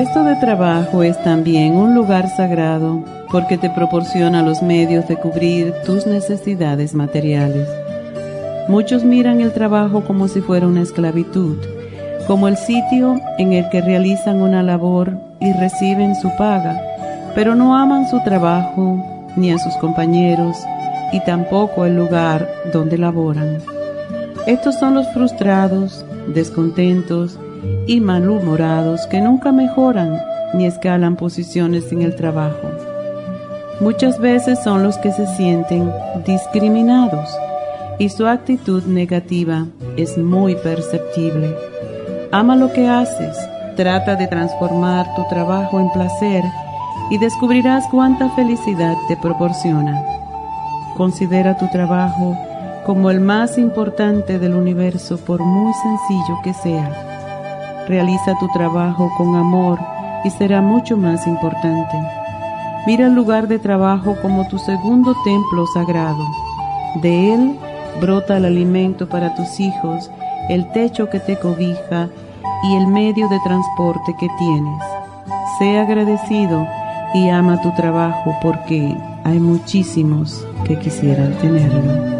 Puesto de trabajo es también un lugar sagrado porque te proporciona los medios de cubrir tus necesidades materiales. Muchos miran el trabajo como si fuera una esclavitud, como el sitio en el que realizan una labor y reciben su paga, pero no aman su trabajo ni a sus compañeros y tampoco el lugar donde laboran. Estos son los frustrados, descontentos y malhumorados que nunca mejoran ni escalan posiciones en el trabajo. Muchas veces son los que se sienten discriminados y su actitud negativa es muy perceptible. Ama lo que haces, trata de transformar tu trabajo en placer y descubrirás cuánta felicidad te proporciona. Considera tu trabajo como el más importante del universo por muy sencillo que sea. Realiza tu trabajo con amor y será mucho más importante. Mira el lugar de trabajo como tu segundo templo sagrado. De él brota el alimento para tus hijos, el techo que te cobija y el medio de transporte que tienes. Sé agradecido y ama tu trabajo porque hay muchísimos que quisieran tenerlo.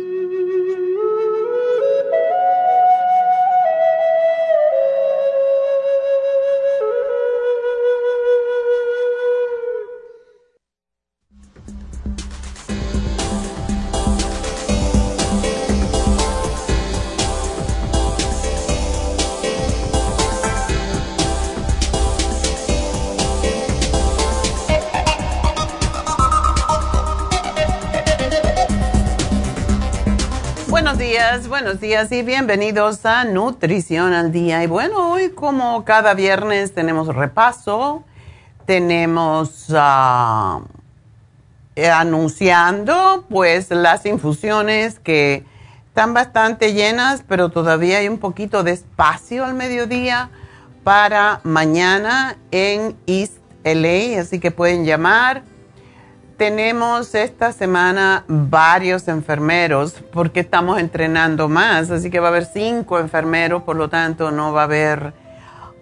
Buenos días y bienvenidos a Nutrición al Día. Y bueno, hoy como cada viernes tenemos repaso, tenemos ah, anunciando pues las infusiones que están bastante llenas, pero todavía hay un poquito de espacio al mediodía para mañana en East LA, así que pueden llamar tenemos esta semana varios enfermeros porque estamos entrenando más, así que va a haber cinco enfermeros, por lo tanto no va a haber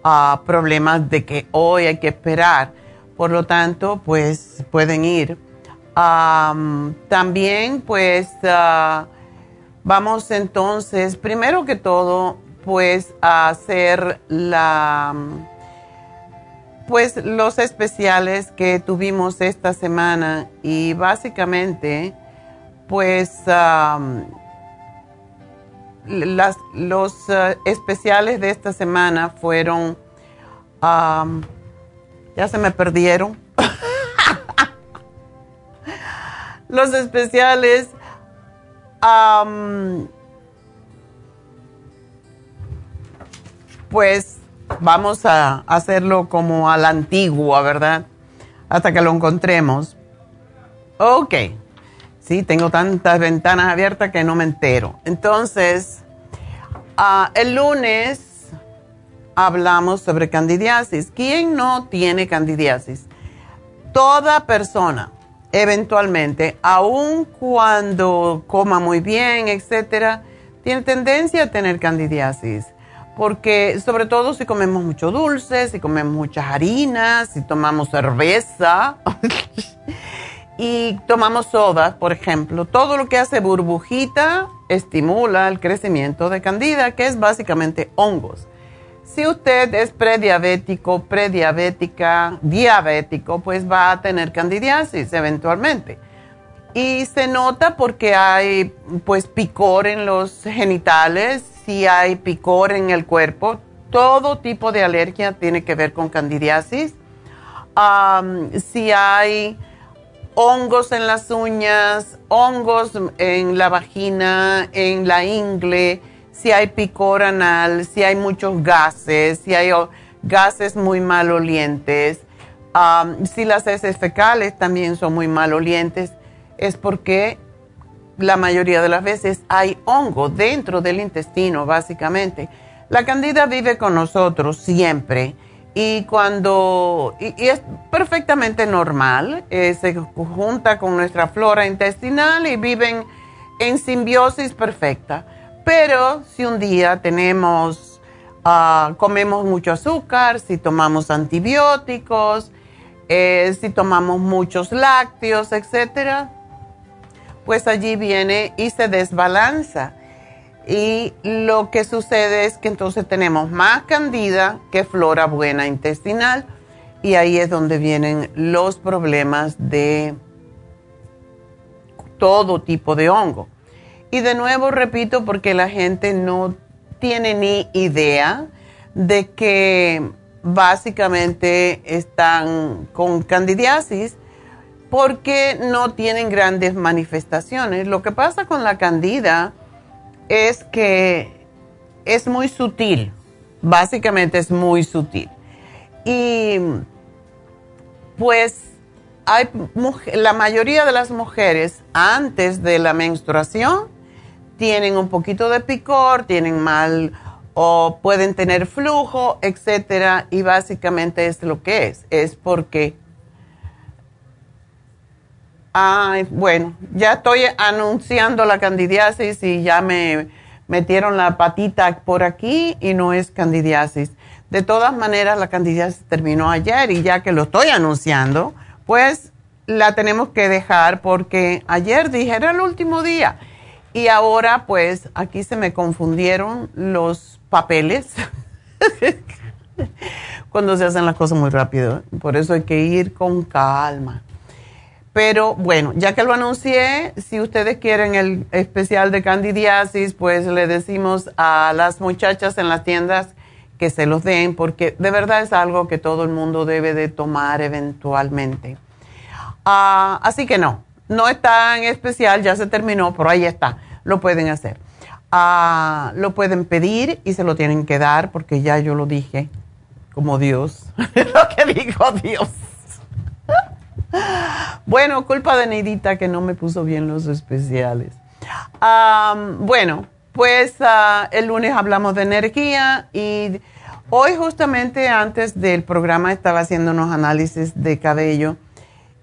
ah, problemas de que hoy hay que esperar. Por lo tanto, pues pueden ir. también, pues, ah, vamos entonces, primero que todo, pues, a hacer la pues los especiales que tuvimos esta semana y básicamente pues los eh, especiales de esta semana fueron, ya se me perdieron, los especiales, pues vamos a hacerlo como a la antigua, ¿verdad? Hasta que lo encontremos. Ok. Sí, tengo tantas ventanas abiertas que no me entero. Entonces, ah, el lunes hablamos sobre candidiasis. ¿Quién no tiene candidiasis? Toda persona, eventualmente, aun cuando coma muy bien, etcétera, tiene tendencia a tener candidiasis porque sobre todo si comemos mucho dulce, si comemos muchas harinas, si tomamos cerveza y tomamos soda, por ejemplo, todo lo que hace burbujita estimula el crecimiento de candida, que es básicamente hongos. Si usted es prediabético, prediabética, diabético, pues va a tener candidiasis eventualmente. Y se nota porque hay pues picor en los genitales, si hay picor en el cuerpo, todo tipo de alergia tiene que ver con candidiasis. si hay hongos en las uñas, hongos en la vagina, en la ingle, si hay picor anal, si hay muchos gases, si hay gases muy malolientes, si las heces fecales también son muy malolientes, es porque la mayoría de las veces hay hongo dentro del intestino, básicamente. La candida vive con nosotros siempre y cuando y, es perfectamente normal, eh, se junta con nuestra flora intestinal y viven en simbiosis perfecta. Pero si un día tenemos, ah, comemos mucho azúcar, si tomamos antibióticos, eh, si tomamos muchos lácteos, etcétera, pues allí viene y se desbalanza. Y lo que sucede es que entonces tenemos más candida que flora buena intestinal y ahí es donde vienen los problemas de todo tipo de hongo. Y de nuevo repito porque la gente no tiene ni idea de que básicamente están con candidiasis porque no tienen grandes manifestaciones. Lo que pasa con la candida es que es muy sutil, básicamente es muy sutil. Y pues la mayoría de las mujeres antes de la menstruación tienen un poquito de picor, tienen mal o pueden tener flujo, etcétera, y básicamente es lo que es, es porque Ay, bueno, ya estoy anunciando la candidiasis y ya me metieron la patita por aquí y no es candidiasis. De todas maneras, la candidiasis terminó ayer y ya que lo estoy anunciando, pues la tenemos que dejar porque ayer dije era el último día y ahora pues aquí se me confundieron los papeles cuando se hacen las cosas muy rápido. Por eso hay que ir con calma. Pero bueno, ya que lo anuncié, si ustedes quieren el especial de candidiasis, pues le decimos a las muchachas en las tiendas que se los den, porque de verdad es algo que todo el mundo debe de tomar eventualmente. Ah, así que no, no es tan especial, ya se terminó, pero ahí está, lo pueden hacer. Ah, lo pueden pedir y se lo tienen que dar, porque ya yo lo dije, como Dios, lo que dijo Dios. Bueno, culpa de Neidita que no me puso bien los especiales. bueno, pues ah, el lunes hablamos de energía y hoy justamente antes del programa estaba haciendo unos análisis de cabello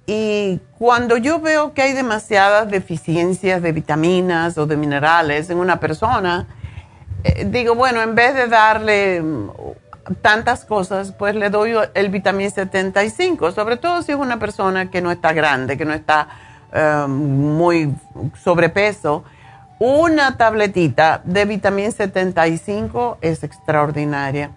y cuando yo veo que hay demasiadas deficiencias de vitaminas o de minerales en una persona, eh, digo, bueno, en vez de darle tantas cosas, pues le doy el vitamina 75, sobre todo si es una persona que no está grande, que no está um, muy sobrepeso. Una tabletita de vitamina 75 es extraordinaria.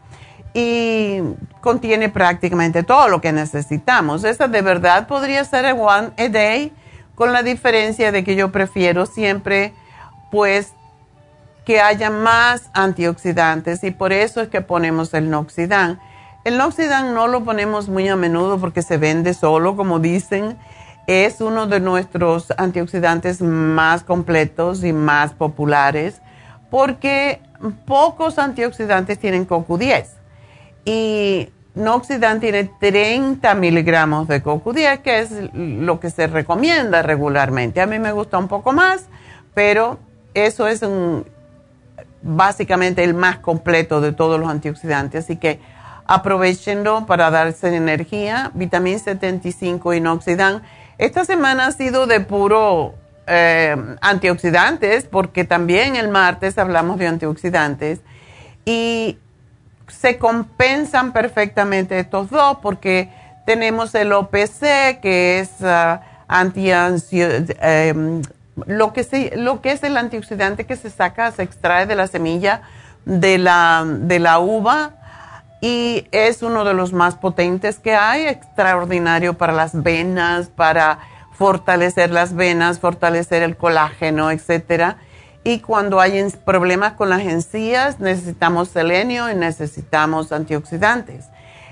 y contiene prácticamente todo lo que necesitamos. Esa de verdad podría ser One a Day, con la diferencia de que yo prefiero siempre, pues, que haya más antioxidantes y por eso es que ponemos el Noxidan. El Noxidan no lo ponemos muy a menudo porque se vende solo, como dicen. Es uno de nuestros antioxidantes más completos y más populares porque pocos antioxidantes tienen CoQ10 y Noxidan tiene 30 miligramos de CoQ10, que es lo que se recomienda regularmente. A mí me gusta un poco más, pero eso es básicamente el más completo de todos los antioxidantes. Así que aprovechenlo para darse energía. Vitamina 75 y Noxidan. Esta semana ha sido de puro eh, antioxidantes, porque también el martes hablamos de antioxidantes. Y se compensan perfectamente estos dos porque tenemos el OPC, que es uh, anti em, lo, que lo que es el antioxidante que se saca, se extrae de la semilla de la, de la uva y es uno de los más potentes que hay, extraordinario para las venas, para fortalecer las venas, fortalecer el colágeno, etcétera y cuando hay problemas con las encías, necesitamos selenio y necesitamos antioxidantes.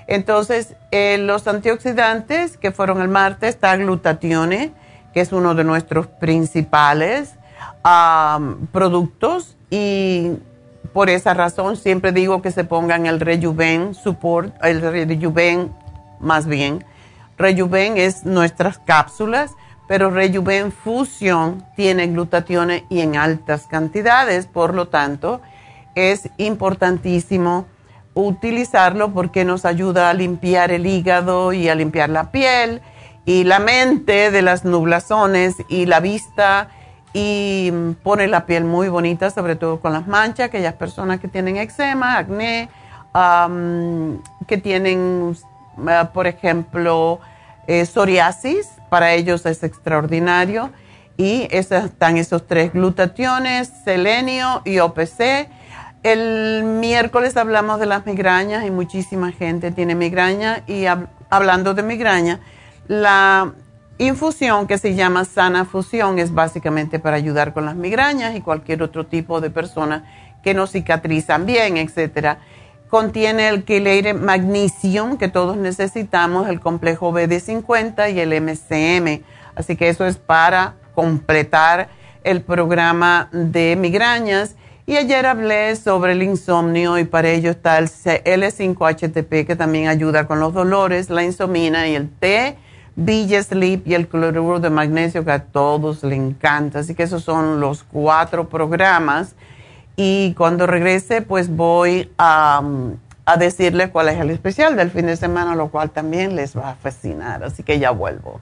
Entonces, eh, los antioxidantes que fueron el martes está glutatione, que es uno de nuestros principales productos y por esa razón siempre digo que se pongan el Rejuven Support, el Rejuven más bien. Rejuven es nuestras cápsulas pero Rejuven Fusion tiene glutatión y en altas cantidades, por lo tanto, es importantísimo utilizarlo porque nos ayuda a limpiar el hígado y a limpiar la piel y la mente de las nublazones y la vista y pone la piel muy bonita, sobre todo con las manchas, aquellas personas que tienen eczema, acné, que tienen, eh, por ejemplo, eh, psoriasis, para ellos es extraordinario. Y están esos tres glutationes, selenio y OPC. El miércoles hablamos de las migrañas y muchísima gente tiene migraña. Y hablando de migraña, la infusión que se llama sana fusión es básicamente para ayudar con las migrañas y cualquier otro tipo de persona que no cicatrizan bien, etcétera Contiene el quelate magnesium que todos necesitamos, el complejo BD50 y el MCM. Así que eso es para completar el programa de migrañas. Y ayer hablé sobre el insomnio y para ello está el L5-HTP que también ayuda con los dolores, la insomina y el T, BJ Sleep y el cloruro de magnesio que a todos les encanta. Así que esos son los cuatro programas y cuando regrese pues voy a, a decirles cuál es el especial del fin de semana, lo cual también les va a fascinar. Así que ya vuelvo.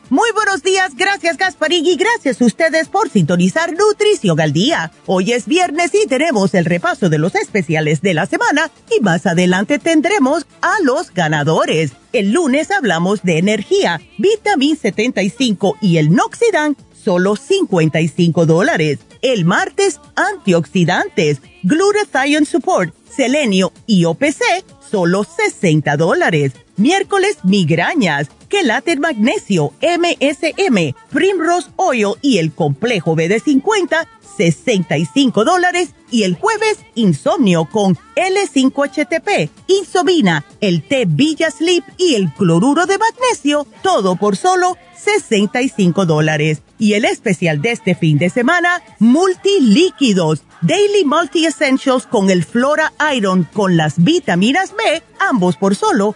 Muy buenos días, gracias Gasparín y gracias a ustedes por sintonizar Nutrición al Día. Hoy es viernes y tenemos el repaso de los especiales de la semana y más adelante tendremos a los ganadores. El lunes hablamos de energía, vitamin 75 y el Noxidan, solo 55 dólares. El martes, antioxidantes, glutathione support, selenio y OPC, solo 60 dólares. Miércoles, migrañas, quelate magnesio, MSM, Primrose Oil y el complejo BD50, 65 dólares. Y el jueves, insomnio con L5HTP, Insomina, el té Villa Sleep y el cloruro de magnesio, todo por solo 65 dólares. Y el especial de este fin de semana, multilíquidos, Daily Multi Essentials con el Flora Iron con las vitaminas B, ambos por solo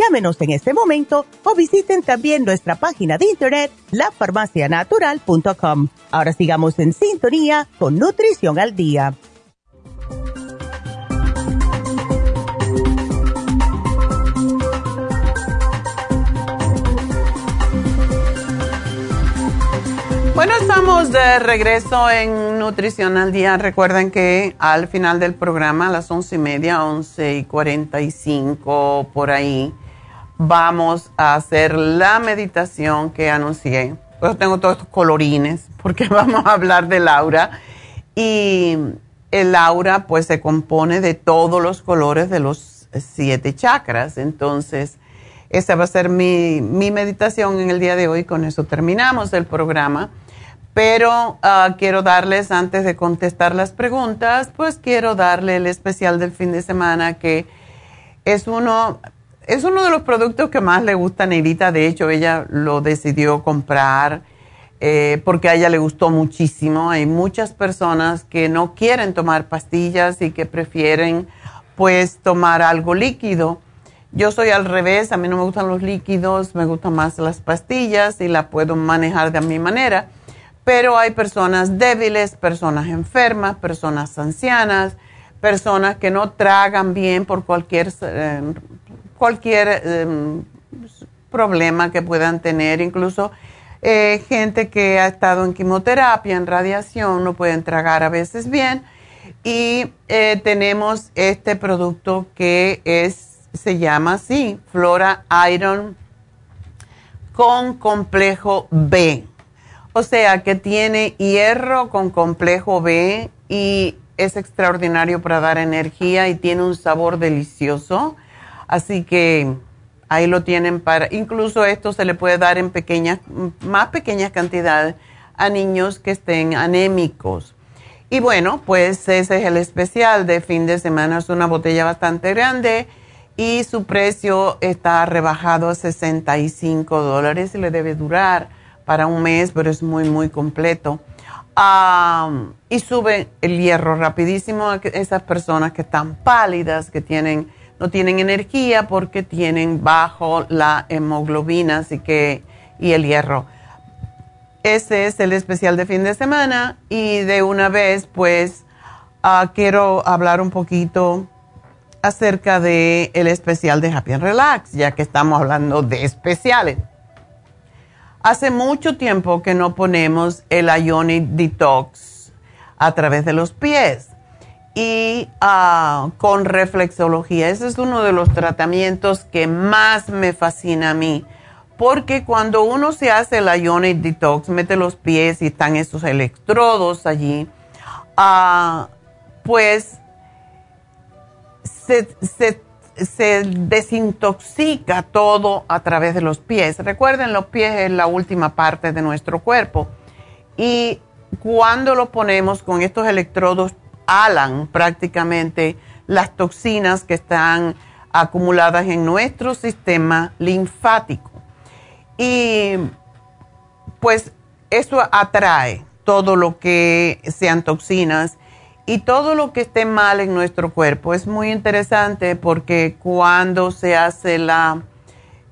Llámenos en este momento o visiten también nuestra página de internet, lafarmacianatural.com. Ahora sigamos en sintonía con Nutrición al Día. Bueno, estamos de regreso en Nutrición al Día. Recuerden que al final del programa, a las once y media, once y cuarenta y cinco, por ahí, vamos a hacer la meditación que anuncié. Pues tengo todos estos colorines porque vamos a hablar de Laura. Y el aura pues se compone de todos los colores de los siete chakras. Entonces, esa va a ser mi, mi meditación en el día de hoy. Con eso terminamos el programa. Pero ah, quiero darles, antes de contestar las preguntas, pues quiero darle el especial del fin de semana que es uno, es uno de los productos que más le gusta a Neidita. De hecho, ella lo decidió comprar eh, porque a ella le gustó muchísimo. Hay muchas personas que no quieren tomar pastillas y que prefieren pues tomar algo líquido. Yo soy al revés, a mí no me gustan los líquidos, me gustan más las pastillas y la puedo manejar de mi manera pero hay personas débiles, personas enfermas, personas ancianas, personas que no tragan bien por cualquier, eh, cualquier em, problema que puedan tener, incluso eh, gente que ha estado en quimioterapia, en radiación, no pueden tragar a veces bien. Y eh, tenemos este producto que es, se llama así, Flora Iron con complejo B. O sea que tiene hierro con complejo B y es extraordinario para dar energía y tiene un sabor delicioso. Así que ahí lo tienen para, incluso esto se le puede dar en pequeñas, más pequeñas cantidades a niños que estén anémicos. Y bueno, pues ese es el especial de fin de semana. Es una botella bastante grande y su precio está rebajado a 65 dólares le debe durar para un mes, pero es muy, muy completo. y sube el hierro rapidísimo a esas personas que están pálidas, que tienen, no tienen energía porque tienen bajo la hemoglobina así que, y el hierro. Ese es el especial de fin de semana y de una vez pues ah, quiero hablar un poquito acerca de el especial de Happy and Relax, ya que estamos hablando de especiales. Hace mucho tiempo que no ponemos el Ionic Detox a través de los pies y ah, con reflexología. Ese es uno de los tratamientos que más me fascina a mí. Porque cuando uno se hace el Ionic Detox, mete los pies y están esos electrodos allí, ah, pues se, se se desintoxica todo a través de los pies. Recuerden, los pies es la última parte de nuestro cuerpo. Y cuando lo ponemos con estos electrodos, alan prácticamente las toxinas que están acumuladas en nuestro sistema linfático. Y pues eso atrae todo lo que sean toxinas y todo lo que esté mal en nuestro cuerpo. Es muy interesante porque cuando se hace la,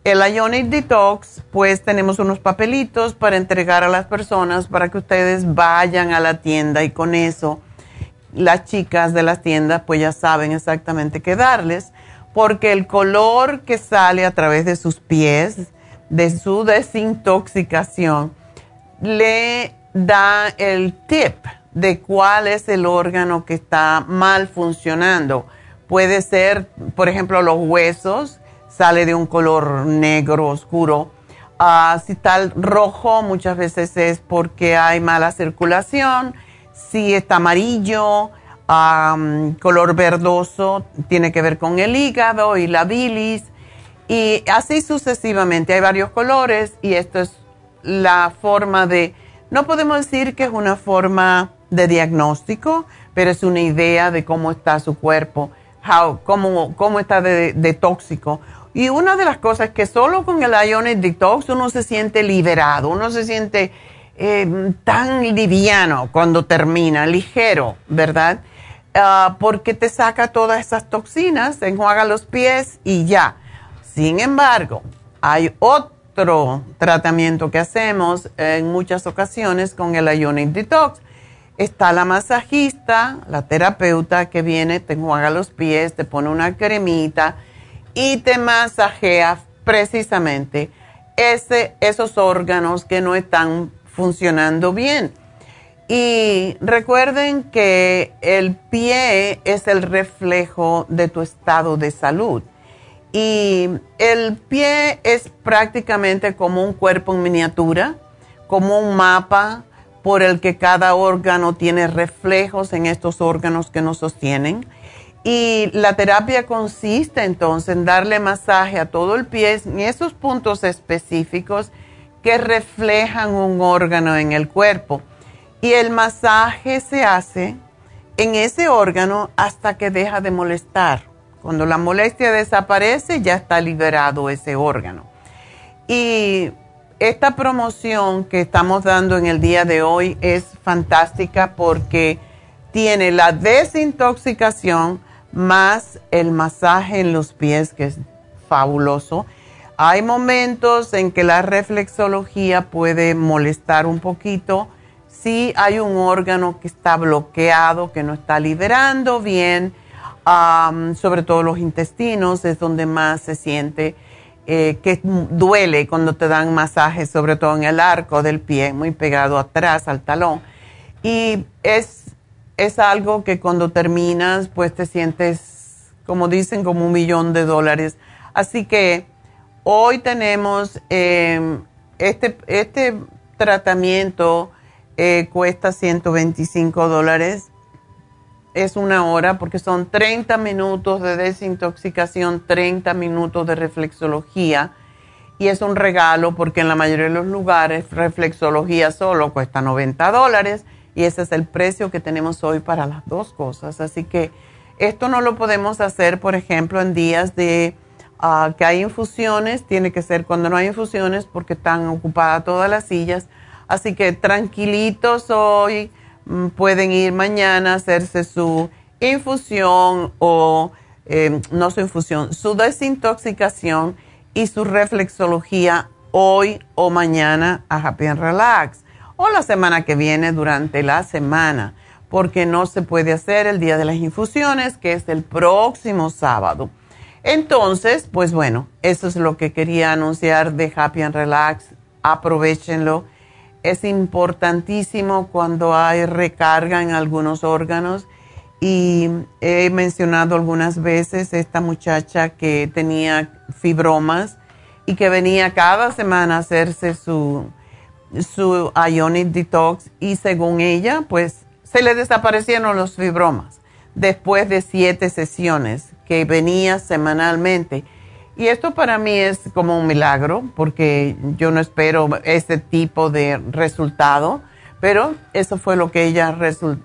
el Ionic Detox, pues tenemos unos papelitos para entregar a las personas para que ustedes vayan a la tienda y con eso las chicas de las tiendas pues ya saben exactamente qué darles porque el color que sale a través de sus pies, de su desintoxicación, le da el tip de cuál es el órgano que está mal funcionando. Puede ser, por ejemplo, los huesos, sale de un color negro oscuro. Ah, si está rojo, muchas veces es porque hay mala circulación. Si está amarillo, color verdoso, tiene que ver con el hígado y la bilis. Y así sucesivamente. Hay varios colores y esto es la forma de, no podemos decir que es una forma de diagnóstico, pero es una idea de cómo está su cuerpo, cómo, cómo está de, tóxico. Y una de las cosas es que solo con el Ionic Detox uno se siente liberado, uno se siente eh, tan liviano cuando termina, ligero, ¿verdad? Ah, porque te saca todas esas toxinas, enjuaga los pies y ya. Sin embargo, hay otro tratamiento que hacemos en muchas ocasiones con el Ionic Detox está la masajista, la terapeuta que viene, te enjuaga los pies, te pone una cremita y te masajea precisamente ese, esos órganos que no están funcionando bien. Y recuerden que el pie es el reflejo de tu estado de salud. Y el pie es prácticamente como un cuerpo en miniatura, como un mapa por el que cada órgano tiene reflejos en estos órganos que nos sostienen. Y la terapia consiste entonces en darle masaje a todo el pie en esos puntos específicos que reflejan un órgano en el cuerpo. Y el masaje se hace en ese órgano hasta que deja de molestar. Cuando la molestia desaparece, ya está liberado ese órgano. Y esta promoción que estamos dando en el día de hoy es fantástica porque tiene la desintoxicación más el masaje en los pies, que es fabuloso. Hay momentos en que la reflexología puede molestar un poquito si hay un órgano que está bloqueado, que no está liberando bien, sobre todo los intestinos, es donde más se siente eh, que duele cuando te dan masajes, sobre todo en el arco del pie, muy pegado atrás al talón. Y es, es algo que cuando terminas, pues te sientes, como dicen, como un millón de dólares. Así que hoy tenemos em, este, este tratamiento, eh, cuesta 125 dólares. Es una hora porque son 30 minutos de desintoxicación, 30 minutos de reflexología. Y es un regalo porque en la mayoría de los lugares reflexología solo cuesta 90 dólares. Y ese es el precio que tenemos hoy para las dos cosas. Así que esto no lo podemos hacer, por ejemplo, en días de que hay infusiones, tiene que ser cuando no hay infusiones porque están ocupadas todas las sillas. Así que tranquilitos hoy Mm, pueden ir mañana a hacerse su infusión o em, no su infusión, su desintoxicación y su reflexología hoy o mañana a Happy and Relax o la semana que viene durante la semana, porque no se puede hacer el día de las infusiones, que es el próximo sábado. Entonces, pues bueno, eso es lo que quería anunciar de Happy and Relax. Aprovechenlo. Es importantísimo cuando hay recarga en algunos órganos. Y he mencionado algunas veces esta muchacha que tenía fibromas y que venía cada semana a hacerse su, su Ionic Detox y según ella, pues se le desaparecieron los fibromas después de siete sesiones que venía semanalmente y esto para mí es como un milagro, porque yo no espero ese tipo de resultado, pero eso fue lo que ella,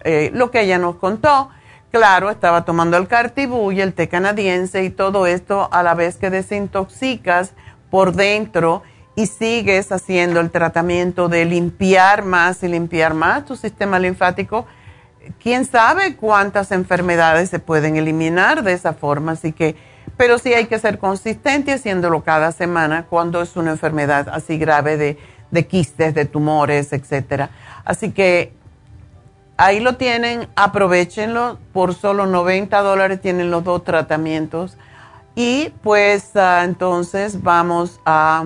eh, lo que ella nos contó. Claro, estaba tomando el cartibú y el té canadiense y todo esto a la vez que desintoxicas por dentro y sigues haciendo el tratamiento de limpiar más y limpiar más tu sistema linfático quién sabe cuántas enfermedades se pueden eliminar de esa forma, así que, pero sí hay que ser consistente haciéndolo cada semana cuando es una enfermedad así grave de, de quistes, de tumores, etcétera. Así que ahí lo tienen, aprovechenlo, por solo 90 dólares tienen los dos tratamientos. Y pues ah, entonces vamos a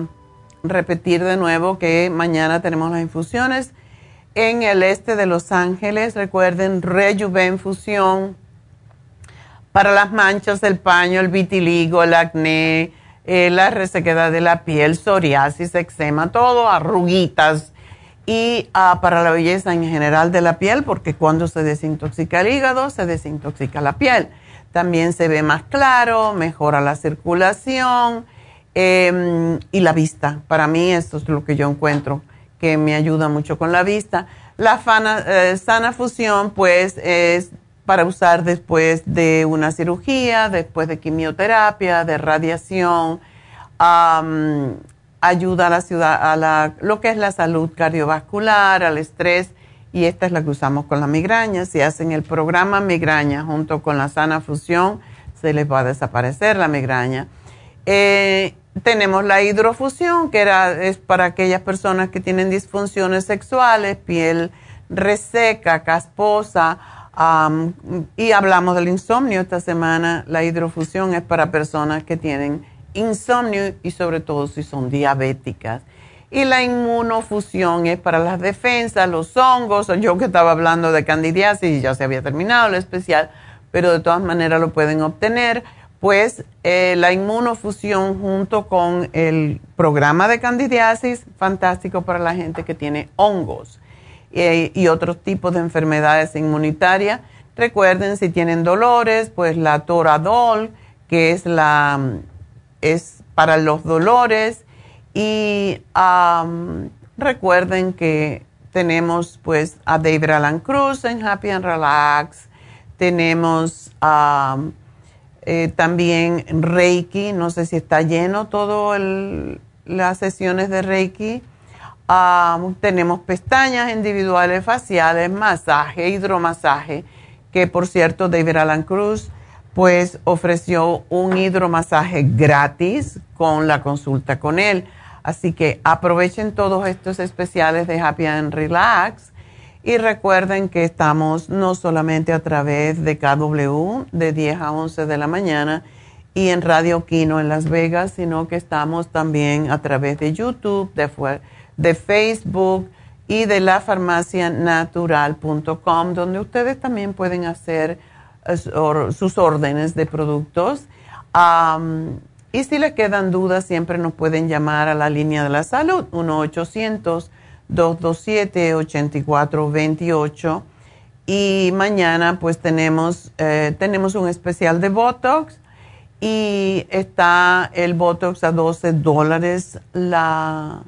repetir de nuevo que mañana tenemos las infusiones en el este de Los Ángeles. Recuerden, Rejuven Fusión para las manchas del paño, el vitiligo, el acné, eh, la resequedad de la piel, psoriasis, eczema, todo, arruguitas y ah, para la belleza en general de la piel, porque cuando se desintoxica el hígado, se desintoxica la piel. También se ve más claro, mejora la circulación em, y la vista. Para mí esto es lo que yo encuentro que me ayuda mucho con la vista. La eh, sana fusión, pues, es para usar después de una cirugía, después de quimioterapia, de radiación ayuda a la ciudad, a la, lo que es la salud cardiovascular, al estrés, y esta es la que usamos con la migraña. Si hacen el programa migraña junto con la sana fusión, se les va a desaparecer la migraña. Eh, tenemos la hidrofusión, que era, es para aquellas personas que tienen disfunciones sexuales, piel reseca, casposa, y hablamos del insomnio esta semana. La hidrofusión es para personas que tienen insomnio y sobre todo si son diabéticas. Y la inmunofusión es para las defensas, los hongos, yo que estaba hablando de candidiasis y ya se había terminado lo especial, pero de todas maneras lo pueden obtener. Pues eh, la inmunofusión junto con el programa de candidiasis, fantástico para la gente que tiene hongos eh, y otros tipos de enfermedades inmunitarias. Recuerden, si tienen dolores, pues la Toradol, que es la es para los dolores y recuerden que tenemos pues a David Alan Cruz en Happy and Relax, tenemos eh, también Reiki, no sé si está lleno todo las sesiones de Reiki. tenemos pestañas individuales faciales, masaje, hidromasaje, que por cierto David Alan Cruz pues ofreció un hidromasaje gratis con la consulta con él. Así que aprovechen todos estos especiales de Happy and Relax y recuerden que estamos no solamente a través de KW de 10 a 11 de la mañana y en Radio Kino en Las Vegas, sino que estamos también a través de YouTube, de, de Facebook y de la farmacianatural.com, donde ustedes también pueden hacer sus órdenes de productos. y si le quedan dudas, siempre nos pueden llamar a la línea de la salud, 1-800-227-8428. Y mañana pues tenemos, eh, tenemos un especial de Botox. Y está el Botox a 12 dólares la,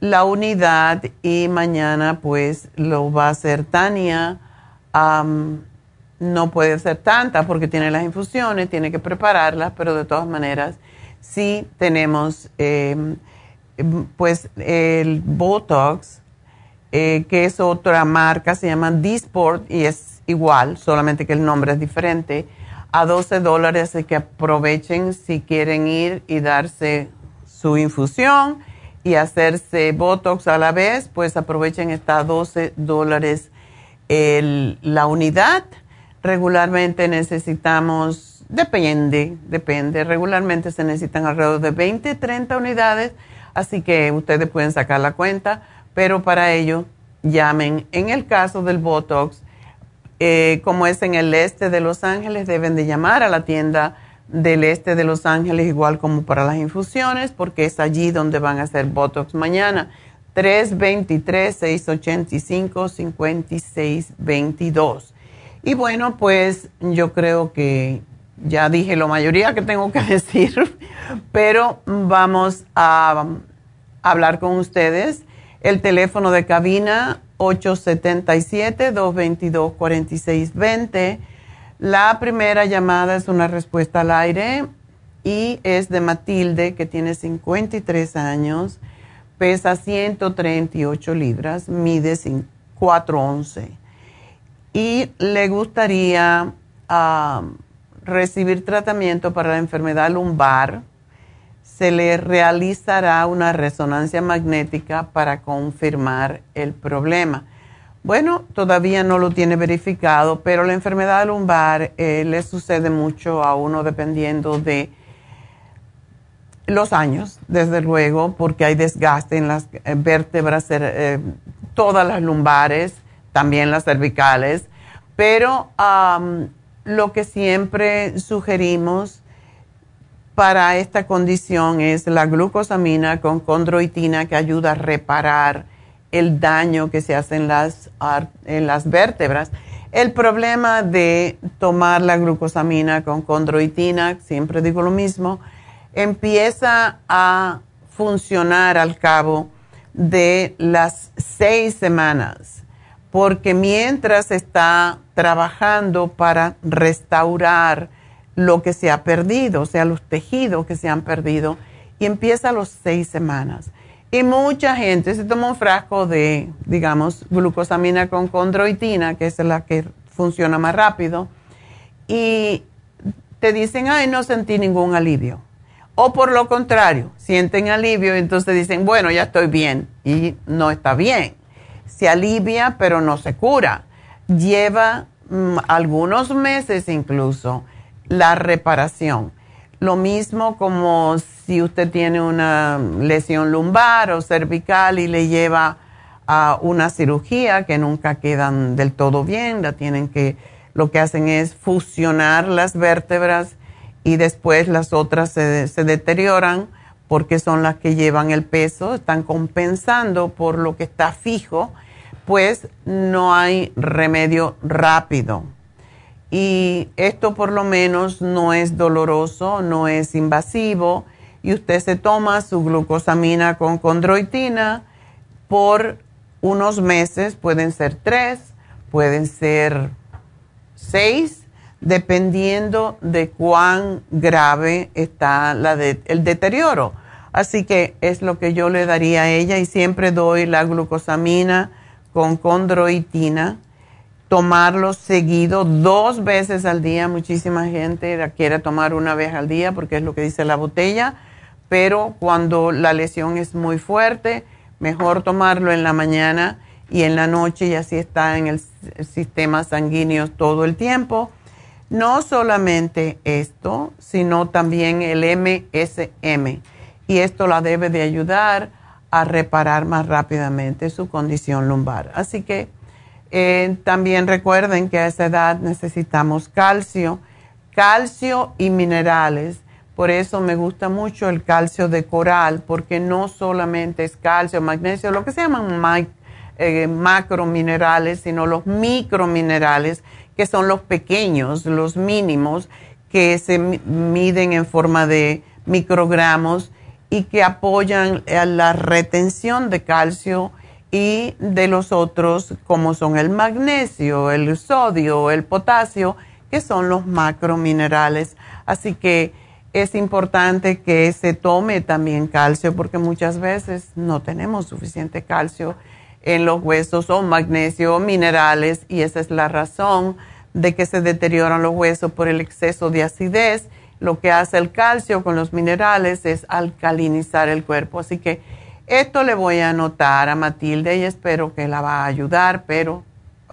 la unidad. Y mañana pues lo va a hacer Tania. No puede ser tanta porque tiene las infusiones, tiene que prepararlas, pero de todas maneras sí tenemos em, pues el Botox, eh, que es otra marca, se llama D-Sport y es igual, solamente que el nombre es diferente, a 12 dólares, así que aprovechen si quieren ir y darse su infusión y hacerse Botox a la vez, pues aprovechen está a 12 dólares la unidad. Regularmente necesitamos, depende, depende, regularmente se necesitan alrededor de 20, 30 unidades, así que ustedes pueden sacar la cuenta, pero para ello llamen. En el caso del Botox, eh, como es en el este de Los Ángeles, deben de llamar a la tienda del este de Los Ángeles, igual como para las infusiones, porque es allí donde van a hacer Botox mañana. 323-685-5622. Y bueno, pues yo creo que ya dije la mayoría que tengo que decir, pero vamos a hablar con ustedes. El teléfono de cabina 877-222-4620. La primera llamada es una respuesta al aire y es de Matilde, que tiene 53 años, pesa 138 libras, mide 411 y le gustaría ah, recibir tratamiento para la enfermedad lumbar, se le realizará una resonancia magnética para confirmar el problema. Bueno, todavía no lo tiene verificado, pero la enfermedad lumbar eh, le sucede mucho a uno dependiendo de los años, desde luego, porque hay desgaste en las eh, vértebras, eh, todas las lumbares, también las cervicales, pero lo que siempre sugerimos para esta condición es la glucosamina con condroitina que ayuda a reparar el daño que se hace en las, en las vértebras. El problema de tomar la glucosamina con condroitina, siempre digo lo mismo, empieza a funcionar al cabo de las seis semanas, porque mientras está trabajando para restaurar lo que se ha perdido, o sea, los tejidos que se han perdido, y empieza a las seis semanas. Y mucha gente se toma un frasco de, digamos, glucosamina con condroitina, que es la que funciona más rápido, y te dicen, ay, no sentí ningún alivio. O por lo contrario, sienten alivio y entonces dicen, bueno, ya estoy bien. Y no está bien. Se alivia, pero no se cura. Lleva mm, algunos meses incluso la reparación. Lo mismo como si usted tiene una lesión lumbar o cervical y le lleva a una cirugía que nunca quedan del todo bien, la tienen que, lo que hacen es fusionar las vértebras y después las otras se, se deterioran porque son las que llevan el peso, están compensando por lo que está fijo, pues no hay remedio rápido. Y esto por lo menos no es doloroso, no es invasivo y usted se toma su glucosamina con condroitina por unos meses, pueden ser tres, pueden ser seis dependiendo de cuán grave está la el deterioro. Así que es lo que yo le daría a ella y siempre doy la glucosamina con condroitina, tomarlo seguido dos veces al día. Muchísima gente la quiere tomar una vez al día porque es lo que dice la botella, pero cuando la lesión es muy fuerte, mejor tomarlo en la mañana y en la noche y así está en el sistema sanguíneo todo el tiempo no solamente esto, sino también el MSM. Y esto la debe de ayudar a reparar más rápidamente su condición lumbar. Así que eh, también recuerden que a esa edad necesitamos calcio, calcio y minerales. Por eso me gusta mucho el calcio de coral, porque no solamente es calcio, magnesio, lo que se llaman eh, macrominerales, sino los microminerales que son los pequeños, los mínimos, que se miden en forma de microgramos y que apoyan la retención de calcio y de los otros como son el magnesio, el sodio, el potasio, que son los macrominerales. Así que es importante que se tome también calcio porque muchas veces no tenemos suficiente calcio en los huesos o magnesio o minerales y esa es la razón de que se deterioran los huesos por el exceso de acidez. Lo que hace el calcio con los minerales es alcalinizar el cuerpo. Así que esto le voy a anotar a Matilde y espero que la va a ayudar, pero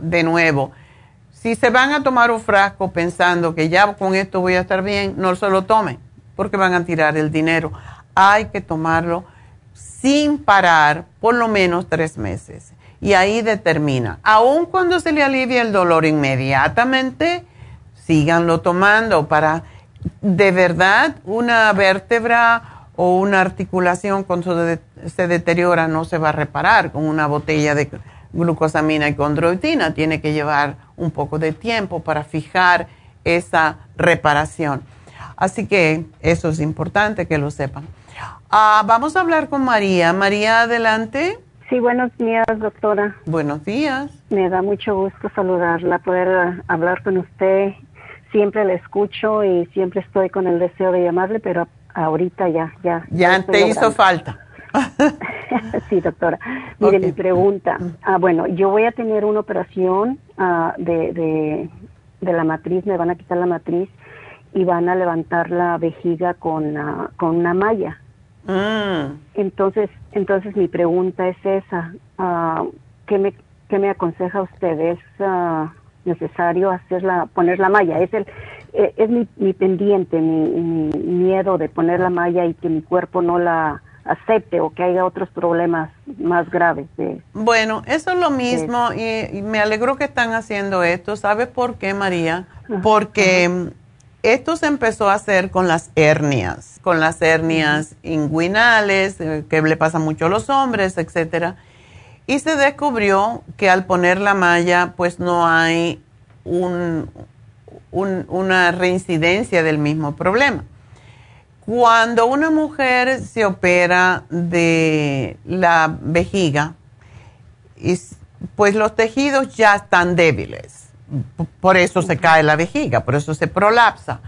de nuevo, si se van a tomar un frasco pensando que ya con esto voy a estar bien, no se lo tomen porque van a tirar el dinero. Hay que tomarlo sin parar por lo menos tres meses. Y ahí determina, aun cuando se le alivia el dolor inmediatamente, síganlo tomando para de verdad una vértebra o una articulación cuando se deteriora no se va a reparar con una botella de glucosamina y condroitina. Tiene que llevar un poco de tiempo para fijar esa reparación. Así que eso es importante que lo sepan. Ah, vamos a hablar con María. María, adelante. Sí, buenos días, doctora. Buenos días. Me da mucho gusto saludarla, poder ah, hablar con usted. Siempre la escucho y siempre estoy con el deseo de llamarle, pero ahorita ya, ya. Ya te hizo falta. sí, doctora. Mire, mi pregunta. Ah, bueno, yo voy a tener una operación ah, de, de, de, la matriz, me van a quitar la matriz y van a levantar la vejiga con, uh, con una malla. Mm. Entonces, entonces mi pregunta es esa. ¿qué, me, ¿Qué me aconseja usted? ¿Es necesario hacerla, poner la malla? ¿Es el eh, es mi, mi pendiente, mi, miedo de poner la malla y que mi cuerpo no la acepte o que haya otros problemas más graves. bueno, eso es lo mismo y, me alegro que están haciendo esto. ¿Sabes por qué, María? Porque esto se empezó a hacer con las hernias, con las hernias inguinales, eh, que le pasa mucho a los hombres, etcétera. Y se descubrió que al poner la malla, pues no hay un, una reincidencia del mismo problema. Cuando una mujer se opera de la vejiga, pues los tejidos ya están débiles. Por eso se cae la vejiga, por eso se prolapsa.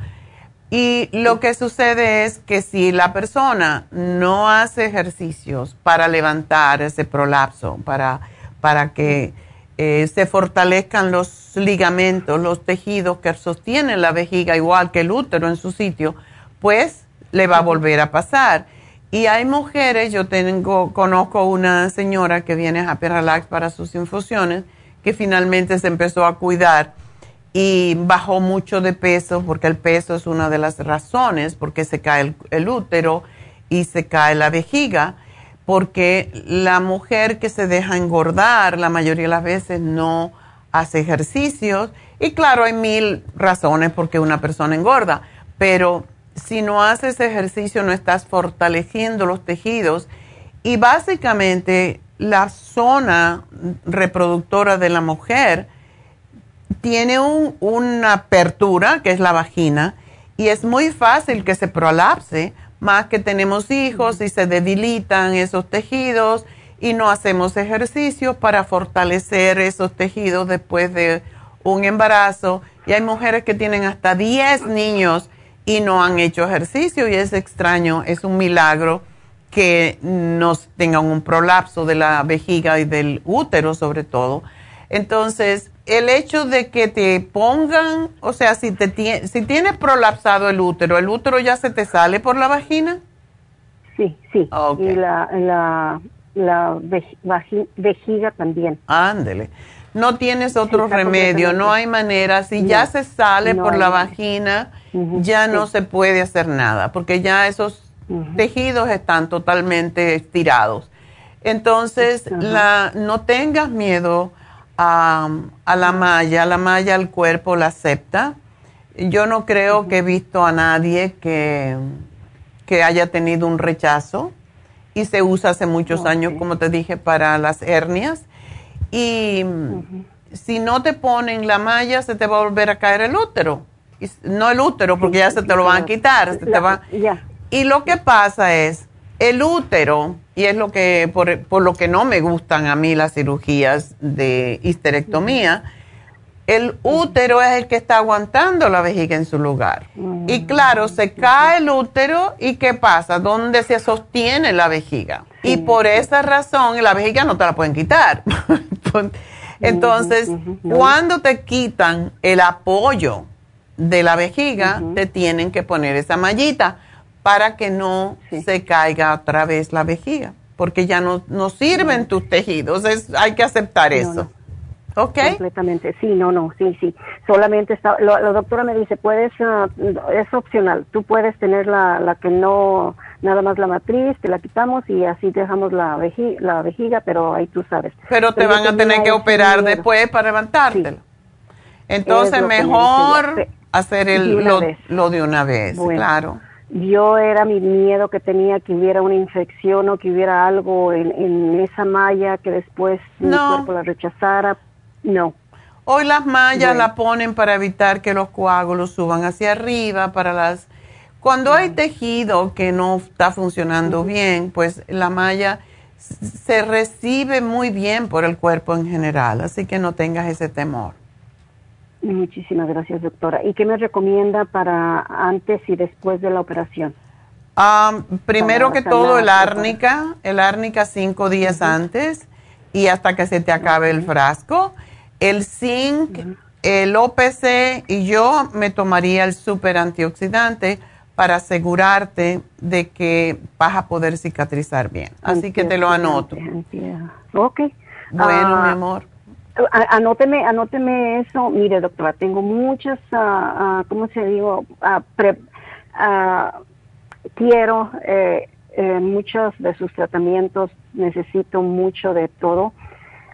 Y lo que sucede es que si la persona no hace ejercicios para levantar ese prolapso, para, para que eh, se fortalezcan los ligamentos, los tejidos que sostienen la vejiga, igual que el útero en su sitio, pues le va a volver a pasar. Y hay mujeres, yo tengo, conozco una señora que viene a Relax para sus infusiones, que finalmente se empezó a cuidar y bajó mucho de peso, porque el peso es una de las razones porque se cae el útero y se cae la vejiga porque la mujer que se deja engordar la mayoría de las veces no hace ejercicios. Y claro, hay mil razones por qué una persona engorda, pero si no haces ejercicio no estás fortaleciendo los tejidos. Y básicamente la zona reproductora de la mujer tiene una apertura que es la vagina y es muy fácil que se prolapse más que tenemos hijos y se debilitan esos tejidos y no hacemos ejercicios para fortalecer esos tejidos después de un embarazo. Y hay mujeres que tienen hasta 10 niños y no han hecho ejercicio y es extraño, es un milagro que nos tengan un prolapso de la vejiga y del útero sobre todo. Entonces, el hecho de que te pongan, o sea, si, te, si tienes prolapsado el útero, ¿el útero ya se te sale por la vagina? Sí, sí. Y la, la, la vejiga también. Ándele. No tienes otro remedio, no hay manera. Si ya se sale por la vagina, ya no se puede hacer nada, porque ya esos tejidos están totalmente estirados. Entonces, la, no tengas miedo a, la malla, la malla el cuerpo la acepta. Yo no creo que he visto a nadie que, que haya tenido un rechazo y se usa hace muchos años, como te dije, para las hernias. Y si no te ponen la malla, se te va a volver a caer el útero. no el útero, porque ya se te lo van a quitar. te va... Y lo que pasa es, el útero, y es lo que, por, lo que no me gustan a mí las cirugías de histerectomía, el útero es el que está aguantando la vejiga en su lugar. Y claro, se cae el útero y ¿qué pasa? ¿Dónde se sostiene la vejiga? Y por esa razón la vejiga no te la pueden quitar. Entonces, cuando te quitan el apoyo de la vejiga, te tienen que poner esa mallita para que no se caiga otra vez la vejiga, porque ya no, no sirven tus tejidos, es, hay que aceptar eso. ¿Ok? Completamente, sí, no, no, sí, sí. Solamente está, la doctora me dice, puedes, ah, es opcional, tú puedes tener la, la que no, nada más la matriz, te la quitamos y así dejamos la, vejiga, la vejiga, pero ahí tú sabes. Pero te van a tener que operar después para levantártelo. Entonces, mejor hacer el, lo, lo, de una vez, claro yo era mi miedo que tenía que hubiera una infección o que hubiera algo en, esa malla que después mi cuerpo la rechazara. No. Hoy las mallas la ponen para evitar que los coágulos suban hacia arriba, para las... Cuando hay tejido que no está funcionando bien, pues la malla se recibe muy bien por el cuerpo en general, así que no tengas ese temor. Muchísimas gracias, doctora. ¿Y qué me recomienda para antes y después de la operación? primero que todo el árnica, el árnica cinco días antes y hasta que se te acabe el frasco. El zinc, el OPC y yo me tomaría el super antioxidante para asegurarte de que vas a poder cicatrizar bien. Así que te lo anoto. Ok. Bueno, mi ah, amor. Anóteme, anóteme eso. Mire, doctora, tengo muchas, uh, ¿cómo se digo? quiero eh, eh, muchos de sus tratamientos, necesito mucho de todo.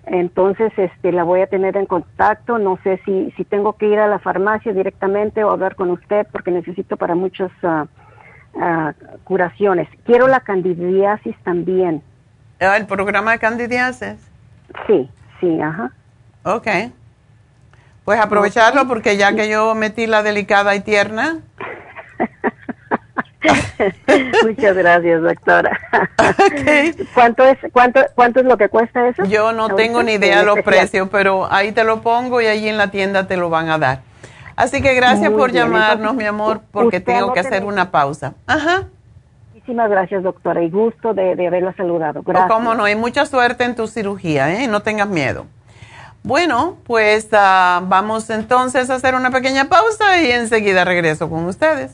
Entonces, este, la voy a tener en contacto. No sé si, si tengo que ir a la farmacia directamente o hablar con usted porque necesito para muchas ah, ah, curaciones. Quiero la candidiasis también. Ah, ¿El programa de candidiasis? Sí, sí, ajá. Ok. Pues aprovecharlo porque ya que yo metí la delicada y tierna. Muchas gracias, doctora. ¿Cuánto es cuánto cuánto es lo que cuesta eso? Yo no tengo ni idea de los precios, pero ahí te lo pongo y allí en la tienda te lo van a dar. Así que gracias por llamarnos, mi amor, porque tengo que hacer una pausa. Ajá. Muchísimas gracias, doctora, y gusto de, de haberla saludado. Gracias. cómo no, y mucha suerte en tu cirugía, ¿eh? No tengas miedo. Bueno, pues ah, vamos entonces a hacer una pequeña pausa y enseguida regreso con ustedes.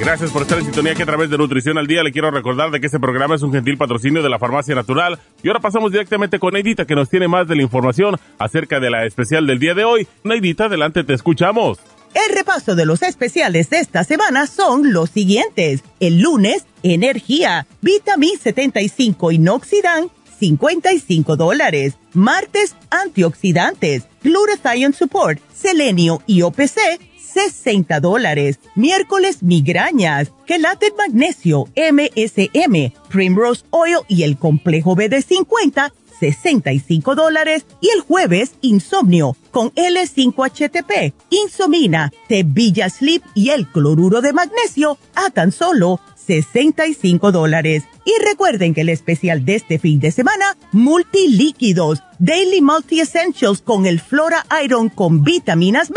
Gracias por estar en sintonía que a través de Nutrición al Día le quiero recordar de que este programa es un gentil patrocinio de la Farmacia Natural. Y ahora pasamos directamente con Neidita que nos tiene más de la información acerca de la especial del día de hoy. Neidita, adelante, te escuchamos. El repaso de los especiales de esta semana son los siguientes. El lunes, energía, vitamina 75 inoxidan, 55 dólares. Martes, antioxidantes, glutathione support, selenio y OPC, 60 dólares. Miércoles, migrañas, gelate magnesio, MSM, Primrose Oil y el complejo BD50, 65 dólares. Y el jueves, insomnio, con L5HTP, insomina, Tevilla Sleep y el cloruro de magnesio, a tan solo 65 dólares. Y recuerden que el especial de este fin de semana, multilíquidos, Daily Multi Essentials con el Flora Iron con vitaminas B,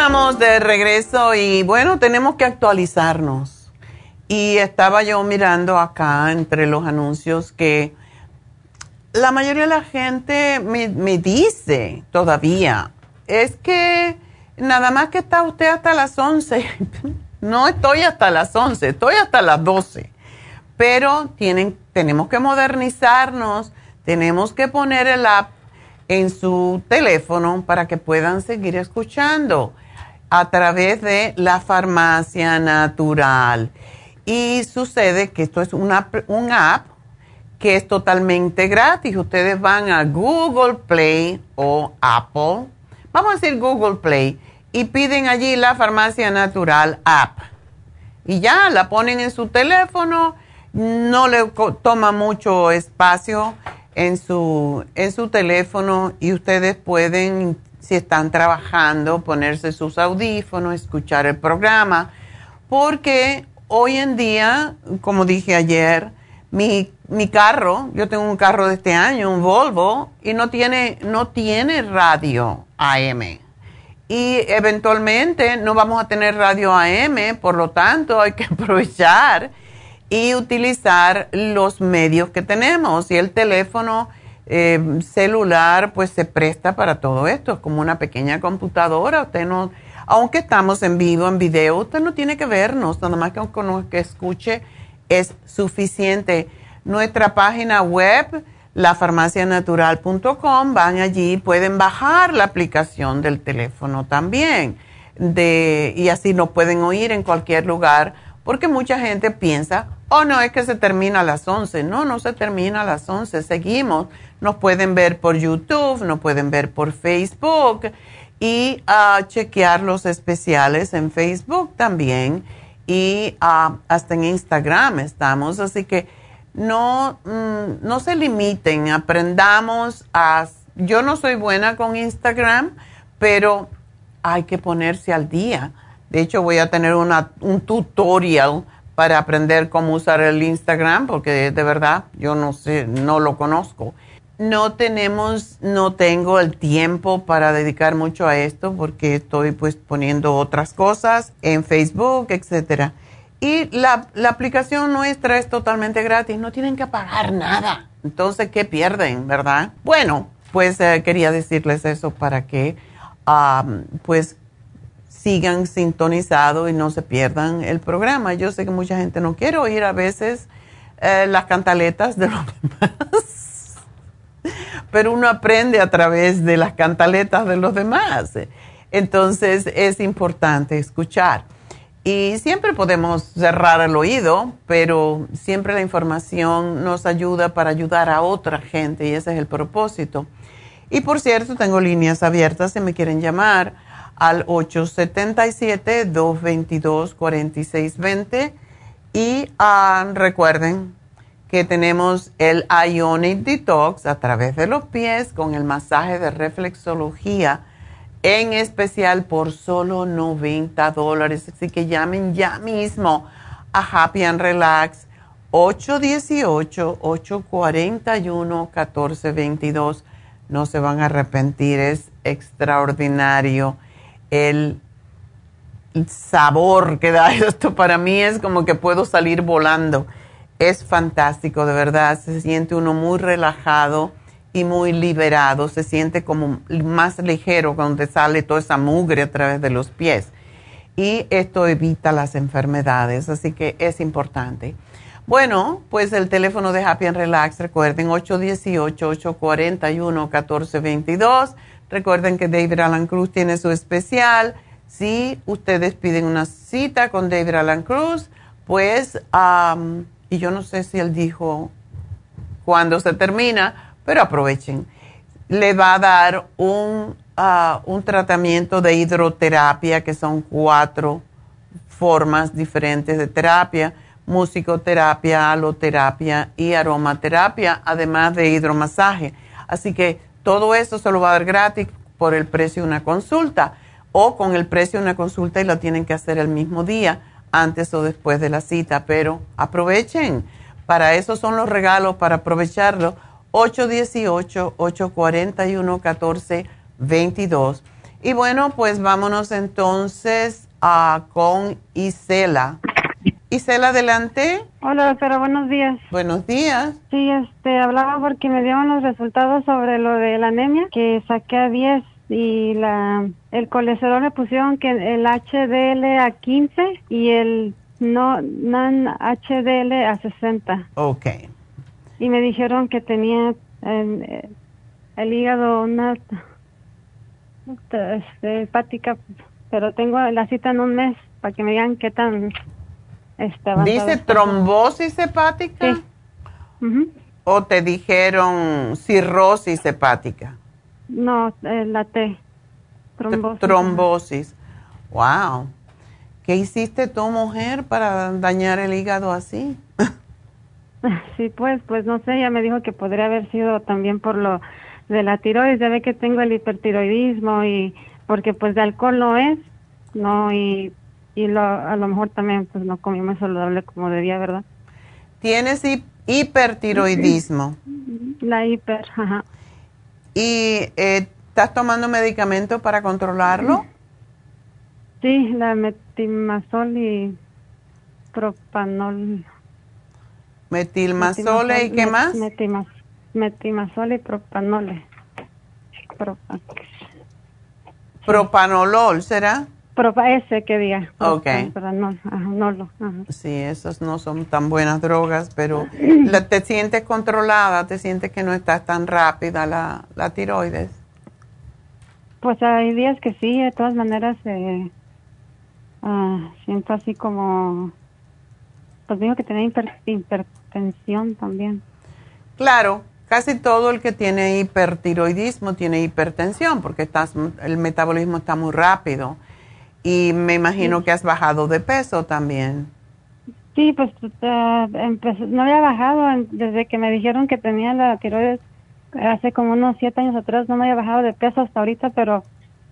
Estamos de regreso y bueno, tenemos que actualizarnos. Y estaba yo mirando acá entre los anuncios que la mayoría de la gente me, dice todavía, es que nada más que está usted hasta las 11. no estoy hasta las 11, estoy hasta las 12. Pero tienen, tenemos que modernizarnos, tenemos que poner el app en su teléfono para que puedan seguir escuchando a través de la farmacia natural. Y sucede que esto es una, un app que es totalmente gratis. Ustedes van a Google Play o Apple, vamos a decir Google Play, y piden allí la Farmacia Natural app. Y ya la ponen en su teléfono, no le toma mucho espacio en su, en su teléfono y ustedes pueden, si están trabajando, ponerse sus audífonos, escuchar el programa, porque hoy en día, como dije ayer, mi, mi, carro, yo tengo un carro de este año, un Volvo, y no tiene, no tiene radio AM. Y eventualmente no vamos a tener radio AM, por lo tanto hay que aprovechar y utilizar los medios que tenemos. Y el teléfono eh, celular pues se presta para todo esto, es como una pequeña computadora. Usted no, aunque estamos en vivo, en video, usted no tiene que vernos, nada más que, que escuche es suficiente. Nuestra página web, lafarmacianatural.com, van allí, pueden bajar la aplicación del teléfono también. De, y así nos pueden oír en cualquier lugar, porque mucha gente piensa, oh no, es que se termina a las 11. No, no se termina a las 11, seguimos. Nos pueden ver por YouTube, nos pueden ver por Facebook y uh, chequear los especiales en Facebook también y ah, hasta en Instagram estamos. Así que no, mm, no se limiten, aprendamos a... Yo no soy buena con Instagram, pero hay que ponerse al día. De hecho, voy a tener una, un tutorial para aprender cómo usar el Instagram, porque de verdad yo no sé, no lo conozco no tenemos, no tengo el tiempo para dedicar mucho a esto porque estoy pues poniendo otras cosas en Facebook, etcétera. Y la, aplicación nuestra es totalmente gratis, no tienen que pagar nada. Entonces, ¿qué pierden, verdad? Bueno, pues eh, quería decirles eso para que pues sigan sintonizados y no se pierdan el programa. Yo sé que mucha gente no quiere oír a veces eh, las cantaletas de los demás pero uno aprende a través de las cantaletas de los demás. Entonces es importante escuchar. Y siempre podemos cerrar el oído, pero siempre la información nos ayuda para ayudar a otra gente y ese es el propósito. Y por cierto, tengo líneas abiertas si me quieren llamar al 877-222-4620 y ah, recuerden que tenemos el Ionic Detox a través de los pies con el masaje de reflexología en especial por solo 90 dólares. Así que llamen ya mismo a Happy and Relax 818-841-1422. No se van a arrepentir, es extraordinario el sabor que da esto. Para mí es como que puedo salir volando es fantástico, de verdad. Se siente uno muy relajado y muy liberado. Se siente como más ligero cuando sale toda esa mugre a través de los pies. Y esto evita las enfermedades, así que es importante. Bueno, pues el teléfono de Happy and Relax, recuerden 818-841-1422. Recuerden que David Alan Cruz tiene su especial. Si ustedes piden una cita con David Alan Cruz, pues y yo no sé si él dijo cuándo se termina, pero aprovechen. Le va a dar un, ah, un tratamiento de hidroterapia, que son cuatro formas diferentes de terapia, musicoterapia, aloterapia y aromaterapia, además de hidromasaje. Así que todo eso se lo va a dar gratis por el precio de una consulta o con el precio de una consulta y lo tienen que hacer el mismo día antes o después de la cita, pero aprovechen. Para eso son los regalos, para aprovecharlo. 818-841-1422. Y bueno, pues vámonos entonces a con Isela. Isela, adelante. Hola, doctora, buenos días. Buenos días. Sí, este, hablaba porque me dieron los resultados sobre lo de la anemia, que saqué a 10 y la el colesterol me pusieron que el HDL a 15 y el no HDL a 60. Ok. Y me dijeron que tenía el, el hígado una este, hepática, pero tengo la cita en un mes para que me digan qué tan ¿Dice trombosis hepática? Sí. ¿O te dijeron cirrosis hepática? No, eh, la T. Trombosis. Trombosis. Wow. ¿Qué hiciste tu mujer para dañar el hígado así? Sí, pues, pues no sé, ella me dijo que podría haber sido también por lo de la tiroides, ya ve que tengo el hipertiroidismo y porque pues de alcohol no es, no, y, y lo, a lo mejor también pues no comí más saludable como debía, ¿verdad? Tienes hipertiroidismo. La hiper, ajá. ¿Y eh, estás tomando medicamento para controlarlo? Sí, la metimazol y propanol. Metilmazole y qué más? metimazole y propanole. Propanolol, ¿será? Propa, ese que diga. Ok. Sí, esas no son tan buenas drogas, pero te sientes controlada, te sientes que no estás tan rápida la, la tiroides. Pues hay días que sí, de todas maneras eh, uh, siento así como, pues digo que tenía hipertensión también. Claro, casi todo el que tiene hipertiroidismo tiene hipertensión porque estás, el metabolismo está muy rápido y me imagino que has bajado de peso también. Sí, pues uh, no había bajado desde que me dijeron que tenía la tiroides hace como unos siete años atrás, no me había bajado de peso hasta ahorita, pero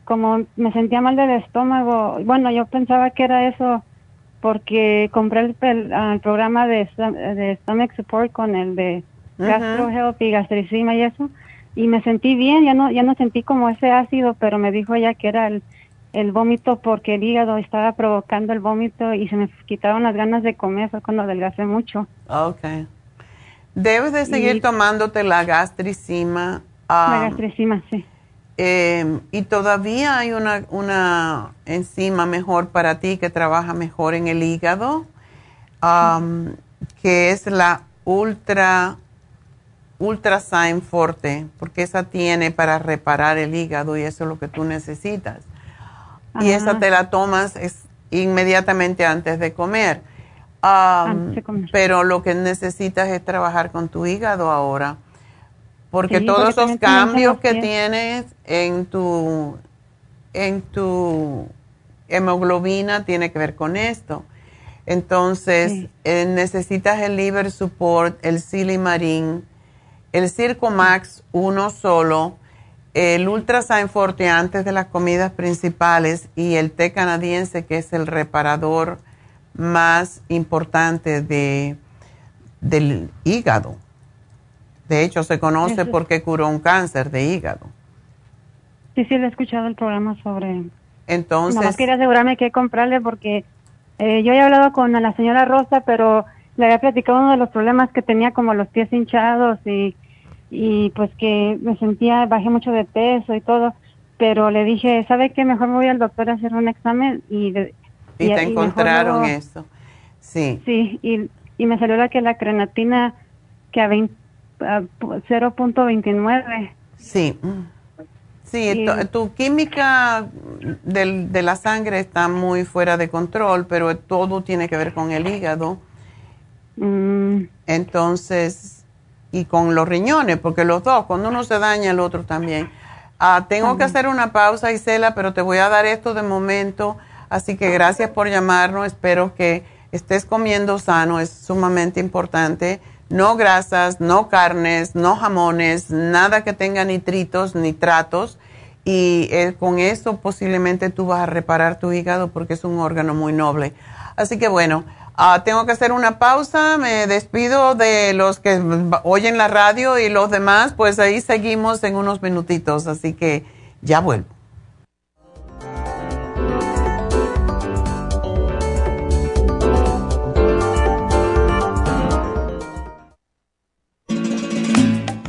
como me sentía mal del estómago, bueno, yo pensaba que era eso porque compré el, el, programa de, de Stomach Support con el de Gastro Health y gastricima y eso, y me sentí bien, ya no, ya no sentí como ese ácido, pero me dijo ella que era el, el vómito porque el hígado estaba provocando el vómito y se me quitaron las ganas de comer, fue cuando adelgacé mucho. Okay. Debes de seguir tomándote la gastricima. la gastricima, sí. Eh, y todavía hay una, una enzima mejor para ti que trabaja mejor en el hígado, que es la Ultra, Ultra Sign Forte, porque esa tiene para reparar el hígado y eso es lo que tú necesitas. Y esa te la tomas es inmediatamente antes de comer. Pero lo que necesitas es trabajar con tu hígado ahora porque todos esos cambios que tienes en tu, en tu hemoglobina tiene que ver con esto. Entonces, eh, necesitas el liver support, el silimarín, el Circomax uno solo, el Ultrasign Forte antes de las comidas principales y el té canadiense que es el reparador más importante de, del hígado. De hecho, se conoce porque curó un cáncer de hígado. Sí, sí, le he escuchado el programa sobre... Entonces... Nomás quería asegurarme que comprarle porque eh, yo he hablado con la señora Rosa, pero le había platicado uno de los problemas que tenía como los pies hinchados y, y pues que me sentía, bajé mucho de peso y todo, pero le dije, ¿sabe qué? Mejor me voy al doctor a hacer un examen y... y, te encontraron eso. Sí. Sí, y, y me salió la que la crenatina que a 20 0.29. Sí. Sí, tu, química del, de la sangre está muy fuera de control, pero todo tiene que ver con el hígado. Mm. Entonces, y con los riñones, porque los dos, cuando uno se daña, el otro también. Ah, tengo que hacer una pausa, Isela, pero te voy a dar esto de momento. Así que gracias por llamarnos. Espero que estés comiendo sano, es sumamente importante no grasas, no carnes, no jamones, nada que tenga nitritos, nitratos. Y eh, con eso posiblemente tú vas a reparar tu hígado porque es un órgano muy noble. Así que bueno, ah, tengo que hacer una pausa. Me despido de los que oyen la radio y los demás. Pues ahí seguimos en unos minutitos. Así que ya vuelvo.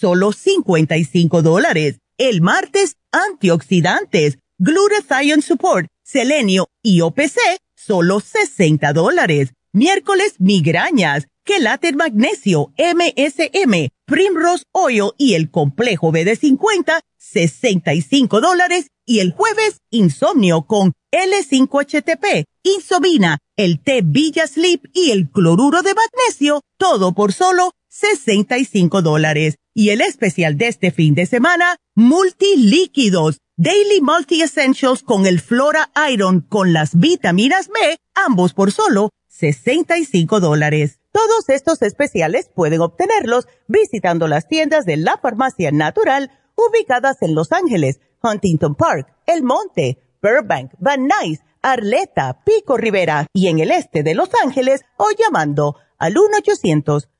solo 55 dólares. El martes, antioxidantes, glutathione support, selenio y OPC, solo 60 dólares. Miércoles, migrañas, quelate magnesio, MSM, Primrose Oil y el complejo BD50, 65 dólares. Y el jueves, insomnio con L5HTP, insomina, el té Villa Sleep y el cloruro de magnesio, todo por solo 65 dólares. Y el especial de este fin de semana, multilíquidos, Daily Multi Essentials con el Flora Iron con las vitaminas B, ambos por solo 65 dólares. Todos estos especiales pueden obtenerlos visitando las tiendas de la farmacia natural ubicadas en Los Ángeles, Huntington Park, El Monte, Burbank, Van Nuys, Arleta, Pico Rivera y en el este de Los Ángeles o llamando al 1 800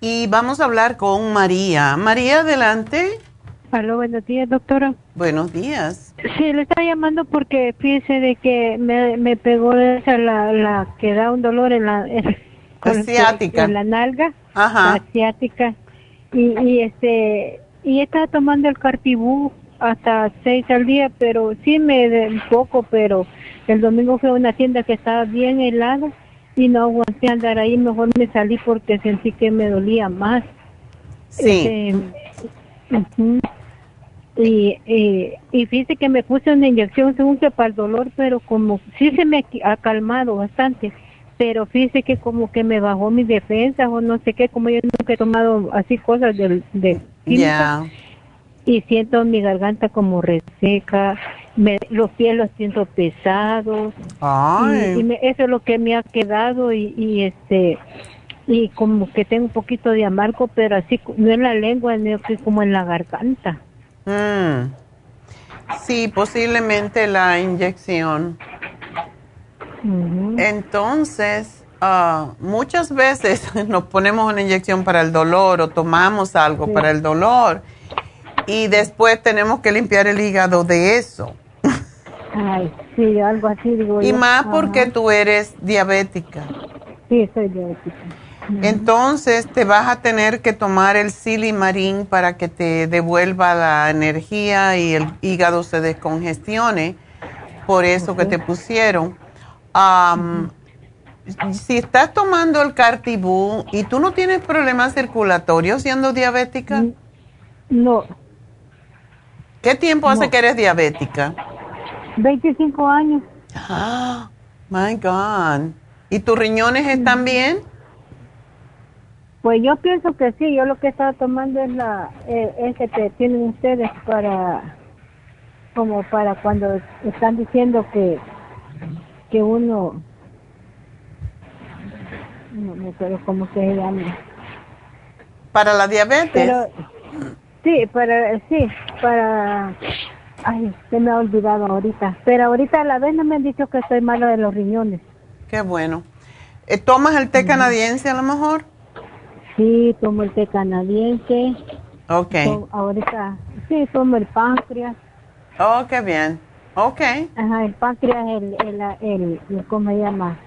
y vamos a hablar con María. María, adelante. Hola, buenos días, doctora. Buenos días. Sí, le estaba llamando porque fíjese de que me, me pegó esa la, la que da un dolor en la. En la nalga. Ajá. asiática. Y, y este y estaba tomando el cartibú hasta seis al día, pero sí me de un poco, pero el domingo fue a una tienda que estaba bien helada y no aguanté andar ahí, mejor me salí porque sentí que me dolía más. Sí. Este, y, y, fíjese que me puse una inyección según que para el dolor, pero como sí se me ha calmado bastante, pero fíjese que como que me bajó mi defensa o no sé qué, como yo nunca he tomado así cosas de, de y siento mi garganta como reseca, me, los pies los siento pesados. Y, eso es lo que me ha quedado y, este y como que tengo un poquito de amargo pero así no en la lengua sino como en la garganta. Mm. sí posiblemente la inyección. Entonces ah, muchas veces nos ponemos una inyección para el dolor o tomamos algo para el dolor y después tenemos que limpiar el hígado de eso. Ay, sí, algo así digo Y más porque tú eres diabética. Sí, soy diabética. Entonces te vas a tener que tomar el silimarín para que te devuelva la energía y el hígado se descongestione. Por eso que te pusieron. Si estás tomando el cartibú y tú no tienes problemas circulatorios siendo diabética. No. ¿Qué tiempo hace que eres diabética? 25 años. Ah, my God. ¿Y tus riñones están bien? Pues yo pienso que sí, yo lo que estaba tomando es la eh, ese que tienen ustedes para como para cuando están diciendo que que uno no me acuerdo cómo se llama. Para la diabetes. Pero sí, para sí, para ay, se me ha olvidado ahorita, pero ahorita a la vez no me han dicho que estoy malo de los riñones. Qué bueno. Eh, ¿Tomas el té canadiense a lo mejor? Sí, tomo el té canadiense. Ok. Ahorita, sí, tomo el páncreas. Oh, qué bien. Ok. Ajá, el páncreas, el, el, el, el- ¿cómo se llama?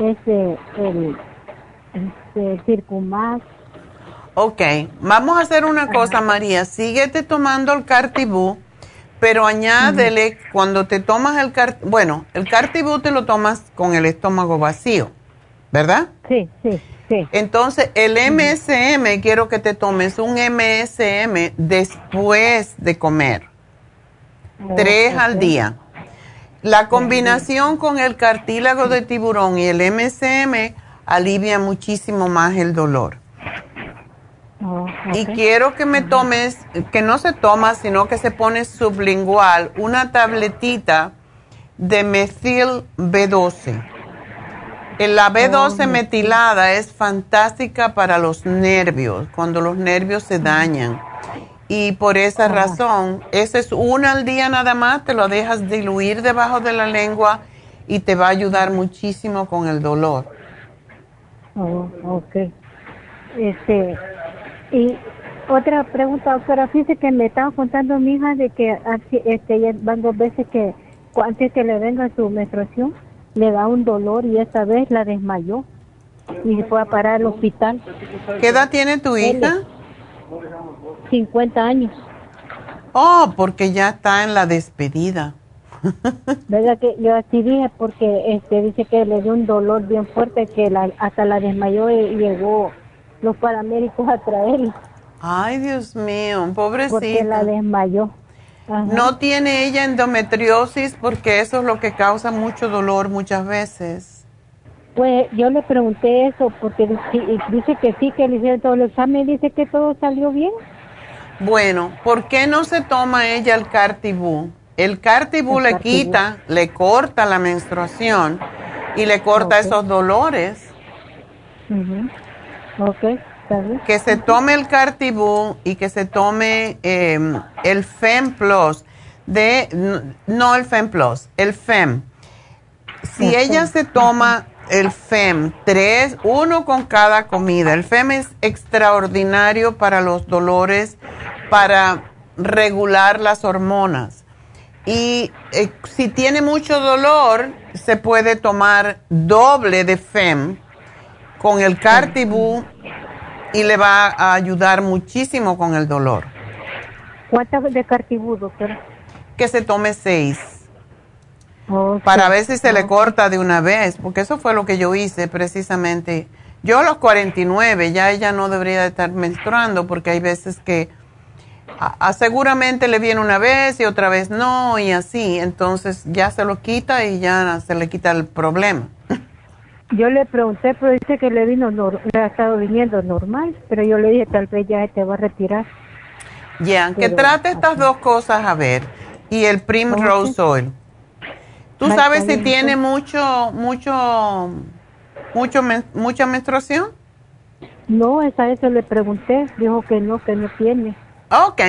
Ese, el, este, el circumax. Ok. Vamos a hacer una cosa, María. Síguete tomando el cartibú, pero añádele cuando te tomas el car bueno, el cartibú te lo tomas con el estómago vacío, ¿verdad? Sí, sí, sí. Entonces, el MSM, quiero que te tomes un MSM después de comer. Tres Oh, al ok. día. La combinación con el cartílago de tiburón y el MSM alivia muchísimo más el dolor. Oh, Y quiero que me tomes, que no se toma, sino que se pone sublingual, una tabletita de metil B12. Eh, La B12 metilada es fantástica para los nervios, cuando los nervios se dañan. Y por esa razón, esa es una al día nada más, te lo dejas diluir debajo de la lengua y te va a ayudar muchísimo con el dolor. Oh, ok. Este, y otra pregunta, doctora, fíjese que me estaba contando mi hija de que este, van dos veces que antes que le venga su menstruación, le da un dolor y esta vez la desmayó y se fue a parar al hospital. ¿Qué edad tiene tu hija? 50 años. Oh, porque ya está en la despedida. ¿Verdad que yo así dije? Porque este dice que le dio un dolor bien fuerte que la, hasta la desmayó y llegó los paramédicos a traerla Ay, Dios mío, porque la pobrecita. desmayó. Ajá. No tiene ella endometriosis porque eso es lo que causa mucho dolor muchas veces. Pues yo le pregunté eso porque dice, que sí, que le hicieron todo el examen, dice que todo salió bien. Bueno, ¿por qué no se toma ella el cartibú? El cartibú El le Cartibú. quita, le corta la menstruación y le corta esos dolores. Ok, bien. Que se tome el cartibú y que se tome eh, el FEM Plus. De, no el FEM Plus, el FEM. Si El ella se toma el FEM, tres, uno con cada comida. El FEM es extraordinario para los dolores, para regular las hormonas. Y eh, si tiene mucho dolor, se puede tomar doble de FEM con el Cartibú y le va a ayudar muchísimo con el dolor. ¿Cuántas de cartibú, doctora? Que se tome seis. Oh, para sí. ver si se le corta de una vez, porque eso fue lo que yo hice precisamente. Yo a los 49 ya ella no debería de estar menstruando porque hay veces que a- a- seguramente le viene una vez y otra vez no y así, entonces ya se lo quita y ya se le quita el problema. Yo le pregunté, pero dice que le vino, le ha estado viniendo normal, pero yo le dije, tal vez ya te va a retirar. Ya, que trate estas dos cosas a ver y el Primrose Oil. ¿Tú sabes si tiene sí. mucho, mucho, mucho, men- mucha menstruación? No, esa eso le pregunté, dijo que no, que no tiene. Ok,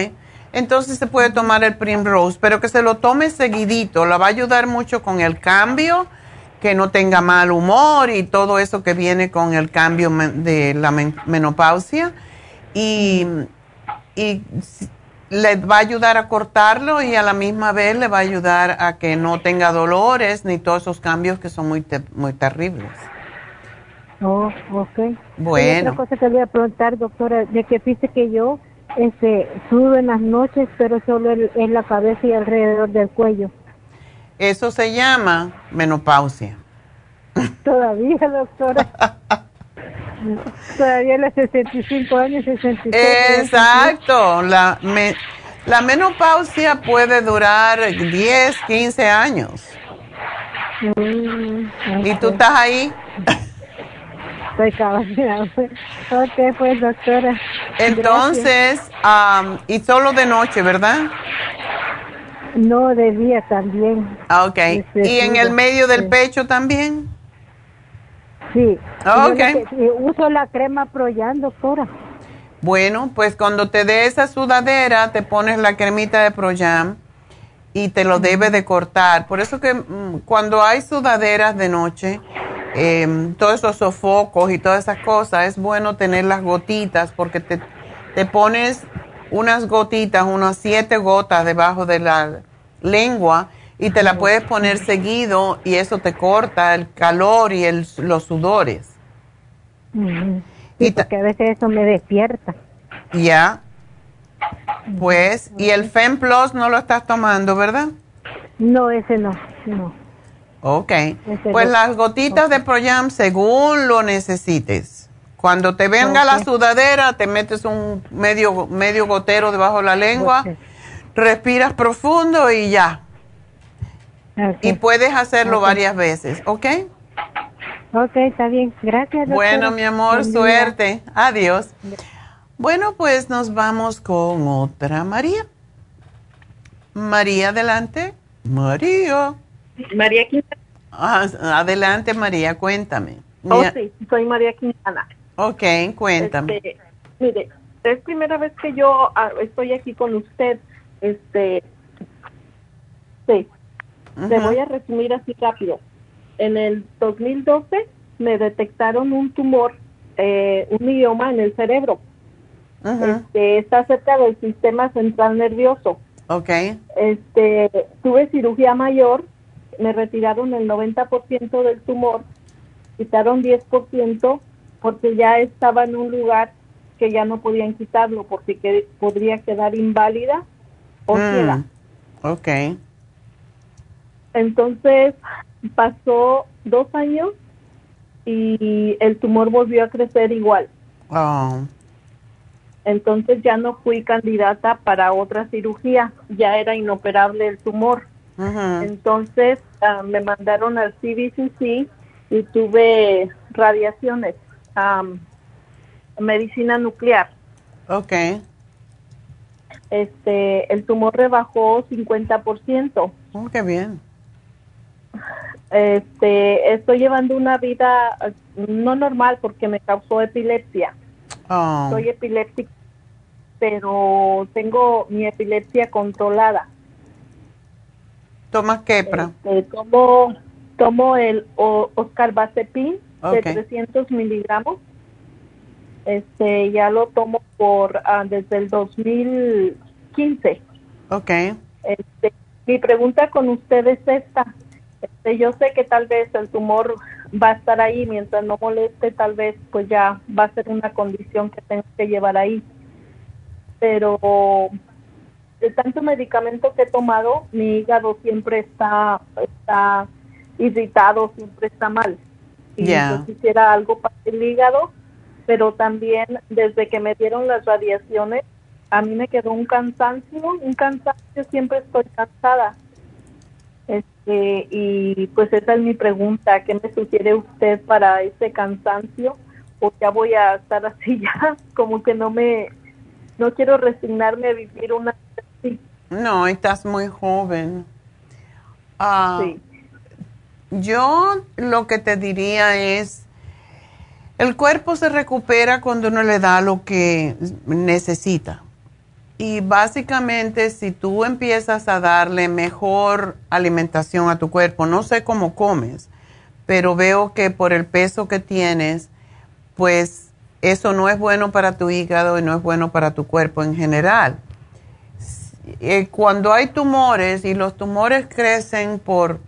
entonces se puede tomar el Primrose, pero que se lo tome seguidito, la va a ayudar mucho con el cambio, que no tenga mal humor y todo eso que viene con el cambio de la men- menopausia y, y le va a ayudar a cortarlo y a la misma vez le va a ayudar a que no tenga dolores ni todos esos cambios que son muy, te- muy terribles. Oh, ok. Bueno. Y otra cosa que le voy a preguntar, doctora, de que dice que yo este, sudo en las noches, pero solo en la cabeza y alrededor del cuello. Eso se llama menopausia. Todavía, doctora. Todavía a los 65 años, 66. Exacto. La, me- la menopausia puede durar 10, 15 años. Mm, ¿Y tú estás ahí? estoy cabeceando. ok, pues doctora. Entonces, um, y solo de noche, ¿verdad? No, de día también. Ah, ok. ¿Y en el medio del pecho también? Sí. Ah, ok. uso la crema Proyan, doctora. Bueno, pues cuando te dé esa sudadera, te pones la cremita de Proyam y te lo debe de cortar. Por eso que mm, cuando hay sudaderas de noche, eh, todos esos sofocos y todas esas cosas, es bueno tener las gotitas porque te, te pones unas gotitas, unas siete gotas debajo de la lengua y te la puedes poner seguido y eso te corta el calor y el, los sudores. y porque a veces eso me despierta. Ya. Pues, y el Fem Plus no lo estás tomando, ¿verdad? No, ese no, no. Ok. pues las gotitas de Proyam según lo necesites. Cuando te venga la sudadera, te metes un medio, medio gotero debajo de la lengua, respiras profundo y ya. Y puedes hacerlo varias veces, ¿ok? Ok, está bien. Gracias. Bueno, mi amor, suerte. Adiós. Bueno, pues nos vamos con otra María. María, adelante. María. María Quintana. Ah, adelante, María, cuéntame. Oh, sí, soy María Quintana. Ok, cuéntame. Este, mire, es primera vez que yo ah, estoy aquí con usted. Este, sí, le voy a resumir así rápido. En el 2012 me detectaron un tumor, eh, un mioma en el cerebro. este, está cerca del sistema central nervioso. Ok. Este, tuve cirugía mayor, me retiraron el 90% del tumor, quitaron 10% porque ya estaba en un lugar que ya no podían quitarlo porque que, podría quedar inválida o mm. ciega. Ok. Entonces pasó dos años y el tumor volvió a crecer igual. Oh. Entonces ya no fui candidata para otra cirugía, ya era inoperable el tumor. Entonces ah, me mandaron al CBCC y tuve radiaciones, medicina nuclear. Ok. Este, el tumor rebajó 50%. Oh, qué bien. Este, estoy llevando una vida no normal porque me causó epilepsia. Oh. Soy epiléptica, pero tengo mi epilepsia controlada. ¿Tomas quepra? Este, tomo, tomo el Oscar Basepin de 300 miligramos. Este, ya lo tomo por ah, desde el 2015. Ok. Este, mi pregunta con usted es esta. Este, yo sé que tal vez el tumor va a estar ahí mientras no moleste, tal vez pues ya va a ser una condición que tengo que llevar ahí. Pero de tanto medicamento que he tomado, mi hígado siempre está, está irritado, siempre está mal. Y yo quisiera algo para el hígado, pero también desde que me dieron las radiaciones, a mí me quedó un cansancio, un cansancio, siempre estoy cansada este, y pues esa es mi pregunta, ¿qué me sugiere usted para ese cansancio? O ya voy a estar así ya, como que no me, no quiero resignarme a vivir una. No, estás muy joven. Ah, yo lo que te diría es, el cuerpo se recupera cuando uno le da lo que necesita. Y básicamente si tú empiezas a darle mejor alimentación a tu cuerpo, no sé cómo comes, pero veo que por el peso que tienes, pues eso no es bueno para tu hígado y no es bueno para tu cuerpo en general. Eh, cuando hay tumores y los tumores crecen por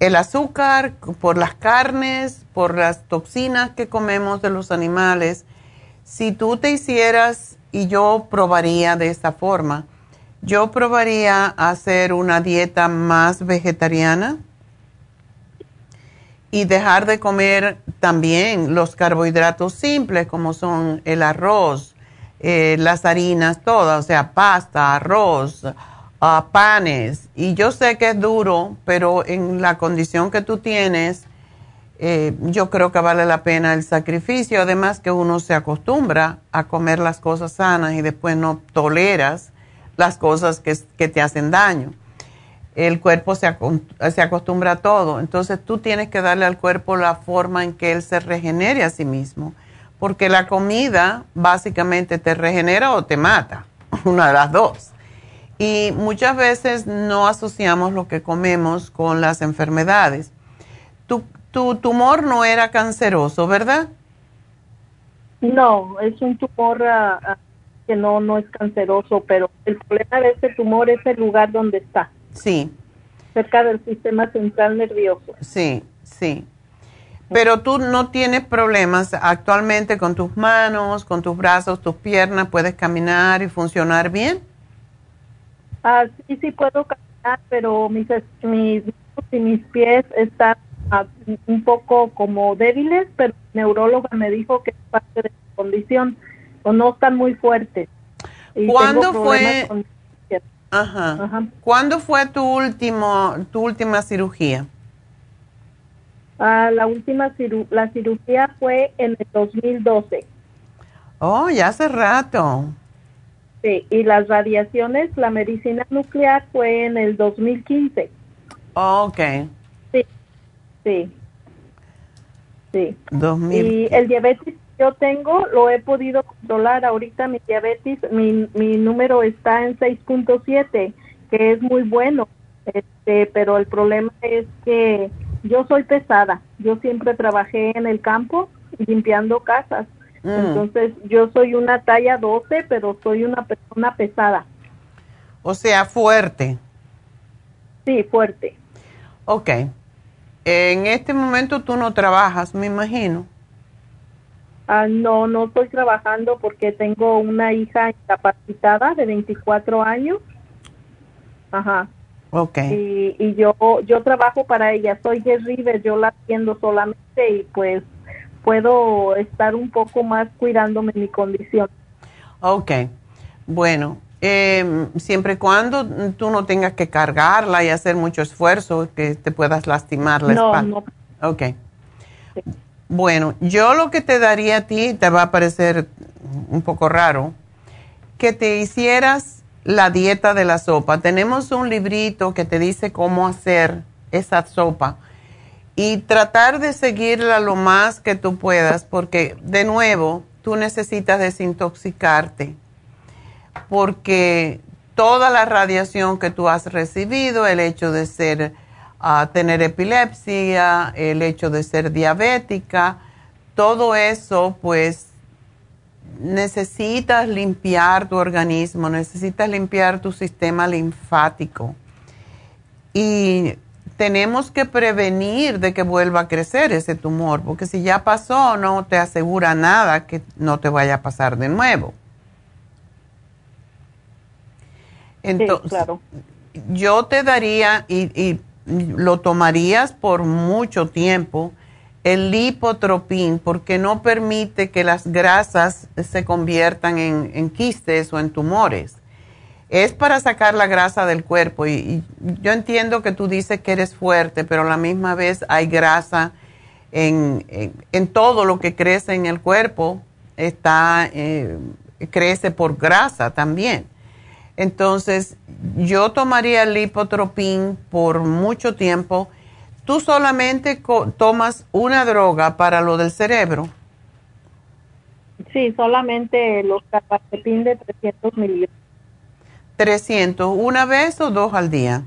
el azúcar, por las carnes, por las toxinas que comemos de los animales, si tú te hicieras y yo probaría de esta forma. Yo probaría hacer una dieta más vegetariana y dejar de comer también los carbohidratos simples como son el arroz, eh, las harinas, todas, o sea, pasta, arroz, panes. Y yo sé que es duro, pero en la condición que tú tienes, eh, yo creo que vale la pena el sacrificio, además que uno se acostumbra a comer las cosas sanas y después no toleras las cosas que, que te hacen daño. El cuerpo se, se acostumbra a todo, entonces tú tienes que darle al cuerpo la forma en que él se regenere a sí mismo, porque la comida básicamente te regenera o te mata, una de las dos. Y muchas veces no asociamos lo que comemos con las enfermedades. Tu, tu tumor no era canceroso, ¿verdad? No, es un tumor ah, que no, no es canceroso, pero el problema de este tumor es el lugar donde está. Sí. Cerca del sistema central nervioso. Sí, sí. Pero tú no tienes problemas actualmente con tus manos, con tus brazos, tus piernas, puedes caminar y funcionar bien. Ah, sí, sí puedo caminar, pero mis, mis, y mis pies están ah, un poco como débiles, pero el neuróloga me dijo que es parte de mi condición, o no están muy fuertes. ¿Cuándo fue? Ajá. ¿Cuándo fue tu último, tu última cirugía? Ah, la última la cirugía fue en el 2012. Oh, ya hace rato. Sí, y las radiaciones, la medicina nuclear fue en el 2015. Oh, ok. Sí, sí. Sí. 2000. Y el diabetes yo tengo, lo he podido controlar. Ahorita mi diabetes, mi, mi número está en 6.7, que es muy bueno. Este, pero el problema es que yo soy pesada. Yo siempre trabajé en el campo limpiando casas. Mm. Entonces, yo soy una talla 12, pero soy una persona pesada. O sea, fuerte. Sí, fuerte. Ok. En este momento tú no trabajas, me imagino. Ah, no, no estoy trabajando porque tengo una hija incapacitada de 24 años. Ajá. Okay. Y, y yo yo trabajo para ella, soy Jess River, yo la atiendo solamente y pues puedo estar un poco más cuidándome mi condición. Ok, bueno, eh, siempre y cuando tú no tengas que cargarla y hacer mucho esfuerzo, que te puedas lastimar la no, espalda. No. Ok. Bueno, yo lo que te daría a ti, te va a parecer un poco raro, que te hicieras la dieta de la sopa. Tenemos un librito que te dice cómo hacer esa sopa y tratar de seguirla lo más que tú puedas porque de nuevo tú necesitas desintoxicarte porque toda la radiación que tú has recibido, el hecho de ser, uh, tener epilepsia, el hecho de ser diabética, todo eso pues necesitas limpiar tu organismo, necesitas limpiar tu sistema linfático. Y tenemos que prevenir de que vuelva a crecer ese tumor, porque si ya pasó, no te asegura nada que no te vaya a pasar de nuevo. Entonces, yo te daría, y, y lo tomarías por mucho tiempo, el lipotropín porque no permite que las grasas se conviertan en, quistes o en tumores. Es para sacar la grasa del cuerpo y, yo entiendo que tú dices que eres fuerte, pero a la misma vez hay grasa en, todo lo que crece en el cuerpo, está, eh, crece por grasa también. Entonces, yo tomaría el lipotropín por mucho tiempo ¿Tú solamente tomas una droga para lo del cerebro? Sí, solamente los capacetín de 300 miligramos. 300, ¿una vez o dos al día?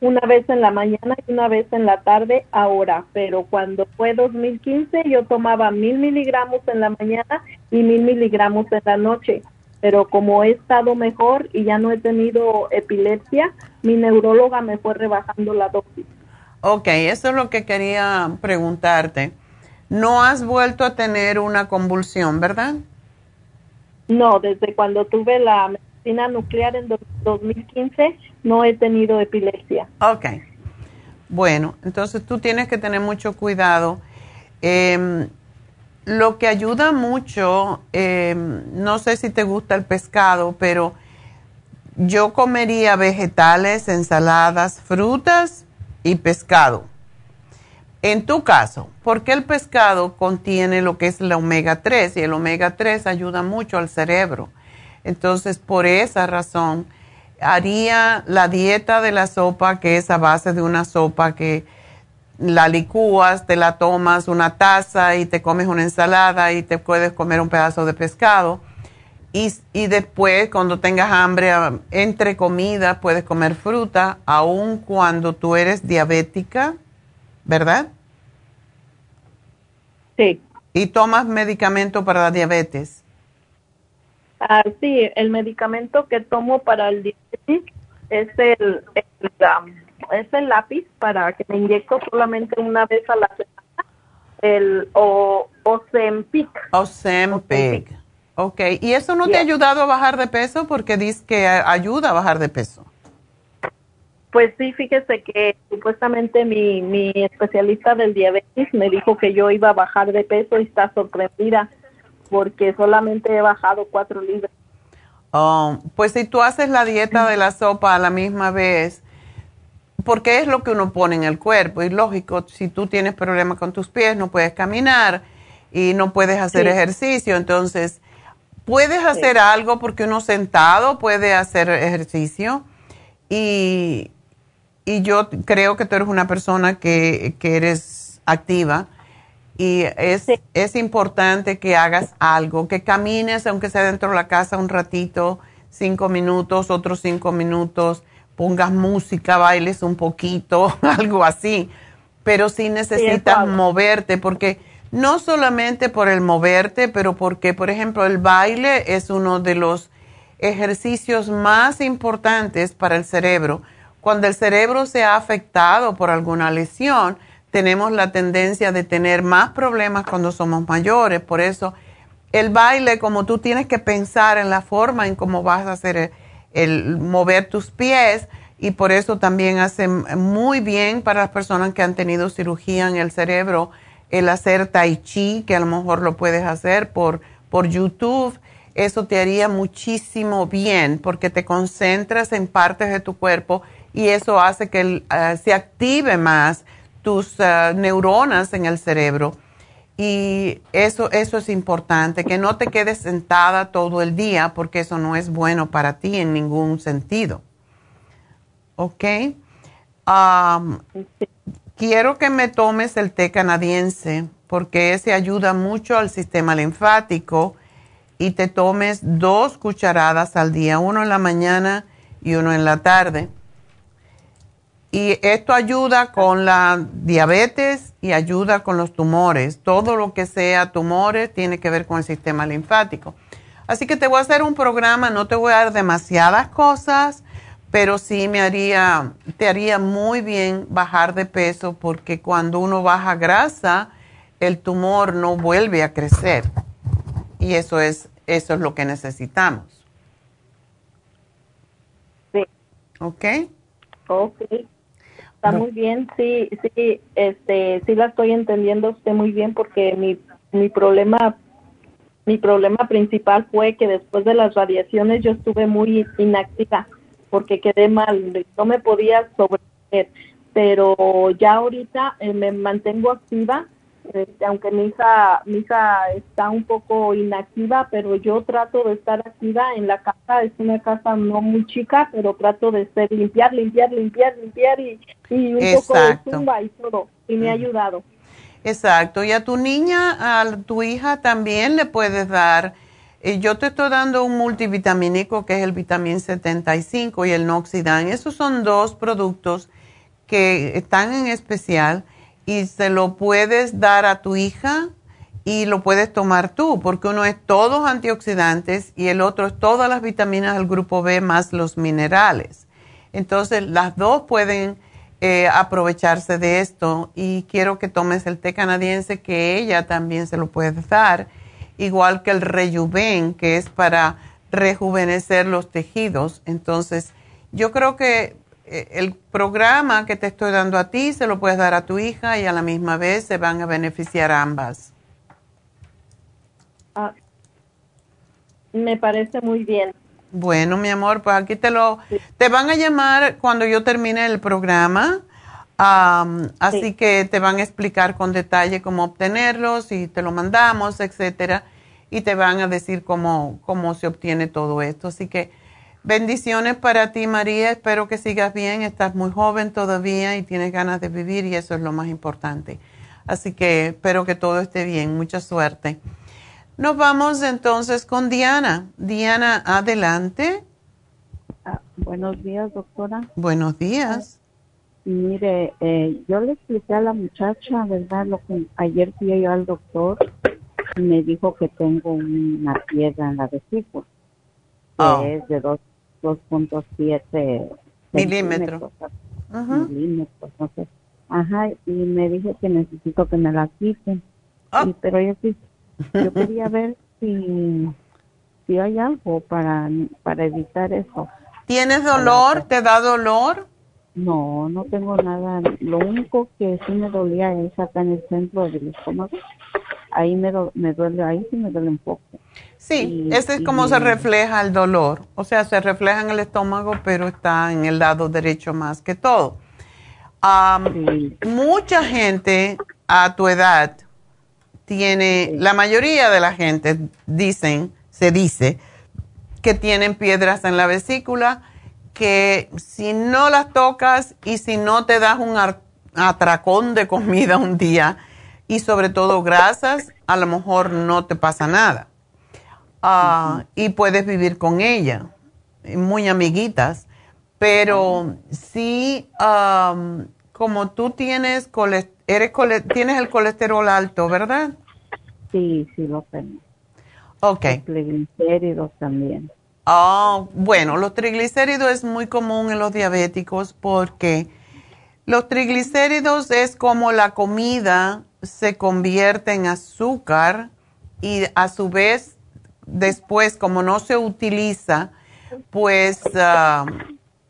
Una vez en la mañana y una vez en la tarde ahora, pero cuando fue 2015 yo tomaba mil miligramos en la mañana y mil miligramos en la noche, pero como he estado mejor y ya no he tenido epilepsia, mi neuróloga me fue rebajando la dosis. Ok, eso es lo que quería preguntarte. No has vuelto a tener una convulsión, ¿verdad? No, desde cuando tuve la nuclear en 2015 no he tenido epilepsia. Ok. Bueno, entonces tú tienes que tener mucho cuidado. Em, lo que ayuda mucho, em, no sé si te gusta el pescado, pero yo comería vegetales, ensaladas, frutas y pescado. En tu caso, porque el pescado contiene lo que es el omega 3 y el omega 3 ayuda mucho al cerebro. Entonces, por esa razón, haría la dieta de la sopa, que es a base de una sopa que la licúas, te la tomas una taza y te comes una ensalada y te puedes comer un pedazo de pescado. Y, y después, cuando tengas hambre, entre comida, puedes comer fruta, aun cuando tú eres diabética, ¿verdad? Sí. ¿Y tomas medicamento para la diabetes? Ah, sí, el medicamento que tomo para el diabetes es el, um, es el lápiz para que me inyecto solamente una vez a la semana, el o, Ozempic. Ozempic. Ok, ¿y eso no te ha ayudado a bajar de peso? Porque dice que ayuda a bajar de peso. Pues sí, fíjese que supuestamente mi, mi especialista del diabetes me dijo que yo iba a bajar de peso y está sorprendida porque solamente he bajado cuatro libras. Oh, pues si tú haces la dieta de la sopa a la misma vez, porque es lo que uno pone en el cuerpo. Y lógico, si tú tienes problemas con tus pies, no puedes caminar y no puedes hacer ejercicio. Entonces, puedes hacer algo porque uno sentado puede hacer ejercicio. Y, y yo creo que tú eres una persona que, que eres activa y es, es importante que hagas algo, que camines, aunque sea dentro de la casa un ratito, cinco minutos, otros cinco minutos, pongas música, bailes un poquito, algo así. Pero sí necesitas moverte, porque no solamente por el moverte, pero porque, por ejemplo, el baile es uno de los ejercicios más importantes para el cerebro. Cuando el cerebro se ha afectado por alguna lesión, tenemos la tendencia de tener más problemas cuando somos mayores. Por eso el baile, como tú tienes que pensar en la forma en cómo vas a hacer el, mover tus pies, y por eso también hace muy bien para las personas que han tenido cirugía en el cerebro el hacer tai chi, que a lo mejor lo puedes hacer por, por YouTube. Eso te haría muchísimo bien porque te concentras en partes de tu cuerpo y eso hace que eh, se active más tus eh, neuronas en el cerebro. Y eso, eso es importante, que no te quedes sentada todo el día porque eso no es bueno para ti en ningún sentido. ¿Ok? quiero que me tomes el té canadiense porque ese ayuda mucho al sistema linfático y te tomes dos cucharadas al día, uno en la mañana y uno en la tarde y esto ayuda con la diabetes y ayuda con los tumores. Todo lo que sea tumores tiene que ver con el sistema linfático. Así que te voy a hacer un programa, no te voy a dar demasiadas cosas, pero sí me haría, te haría muy bien bajar de peso porque cuando uno baja grasa, el tumor no vuelve a crecer. Y eso es, eso es lo que necesitamos. Sí. ¿Ok? Ok. Está muy bien, sí, sí, este, sí la estoy entendiendo usted muy bien porque mi, mi problema, mi problema principal fue que después de las radiaciones yo estuve muy inactiva porque quedé mal, no me podía sobreponer, pero ya ahorita eh, me mantengo activa aunque mi hija, mi hija está un poco inactiva, pero yo trato de estar activa en la casa, es una casa no muy chica, pero trato de ser limpiar, limpiar, limpiar, limpiar y, un poco de zumba y todo, y me ha ayudado. Exacto, y a tu niña, a tu hija también le puedes dar, eh, yo te estoy dando un multivitamínico que es el vitamín 75 y el Noxidan, esos son dos productos que están en especial y se lo puedes dar a tu hija y lo puedes tomar tú, porque uno es todos antioxidantes y el otro es todas las vitaminas del grupo B más los minerales. Entonces, las dos pueden eh, aprovecharse de esto y quiero que tomes el té canadiense que ella también se lo puede dar, igual que el Rejuven, que es para rejuvenecer los tejidos. Entonces, yo creo que el programa que te estoy dando a ti se lo puedes dar a tu hija y a la misma vez se van a beneficiar ambas. Ah, me parece muy bien. Bueno, mi amor, pues aquí te lo... Te van a llamar cuando yo termine el programa Am, así que te van a explicar con detalle cómo obtenerlos y te lo mandamos, etcétera, y te van a decir cómo, cómo se obtiene todo esto. Así que bendiciones para ti, María. Espero que sigas bien. Estás muy joven todavía y tienes ganas de vivir y eso es lo más importante. Así que espero que todo esté bien. Mucha suerte. Nos vamos entonces con Diana. Diana, adelante. Ah, buenos días, doctora. Buenos días. Mire, eh, yo le expliqué a la muchacha, ¿verdad? Lo que ayer fui yo al doctor y me dijo que tengo una piedra en la vesícula, que Oh. es de dos- 2.7 Milímetros. centímetros, milímetros, no sé. Ajá, y me dijo que necesito que me la quiten. Y- pero yo sí, yo quería ver si, si hay algo para, para evitar eso. ¿Tienes dolor? ¿Te da dolor? No, no tengo nada. Lo único que sí me dolía es acá en el centro del estómago. Ahí me, do- me duele, ahí sí me duele un poco. Sí, Y- ese es como y- se refleja el dolor. O sea, se refleja en el estómago, pero está en el lado derecho más que todo. Am, Mucha gente a tu edad tiene, la mayoría de la gente dicen, se dice, que tienen piedras en la vesícula, que si no las tocas y si no te das un atracón de comida un día, y sobre todo grasas, a lo mejor no te pasa nada. Ah, Y puedes vivir con ella, muy amiguitas, pero sí, am, como tú tienes, eres tienes el colesterol alto, ¿verdad? Sí, sí lo tengo. Ok. Triglicéridos también. Ah, bueno, los triglicéridos es muy común en los diabéticos porque los triglicéridos es como la comida se convierte en azúcar y a su vez después como no se utiliza, pues ah,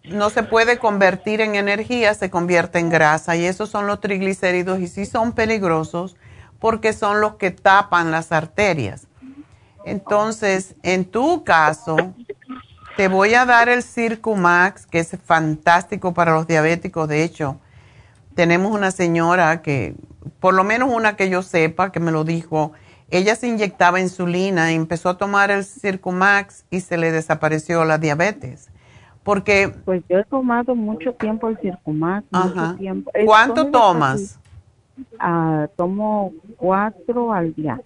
no se puede convertir en energía, se convierte en grasa y esos son los triglicéridos y sí son peligrosos porque son los que tapan las arterias. Entonces, en tu caso, te voy a dar el Circumax, que es fantástico para los diabéticos. De hecho, tenemos una señora que, por lo menos una que yo sepa, que me lo dijo, ella se inyectaba insulina y empezó a tomar el Circumax y se le desapareció la diabetes. Porque, Pues yo he tomado mucho tiempo el Circumax, Ajá. mucho tiempo. Es- ¿cuánto tomas? Ah, tomo cuatro al día.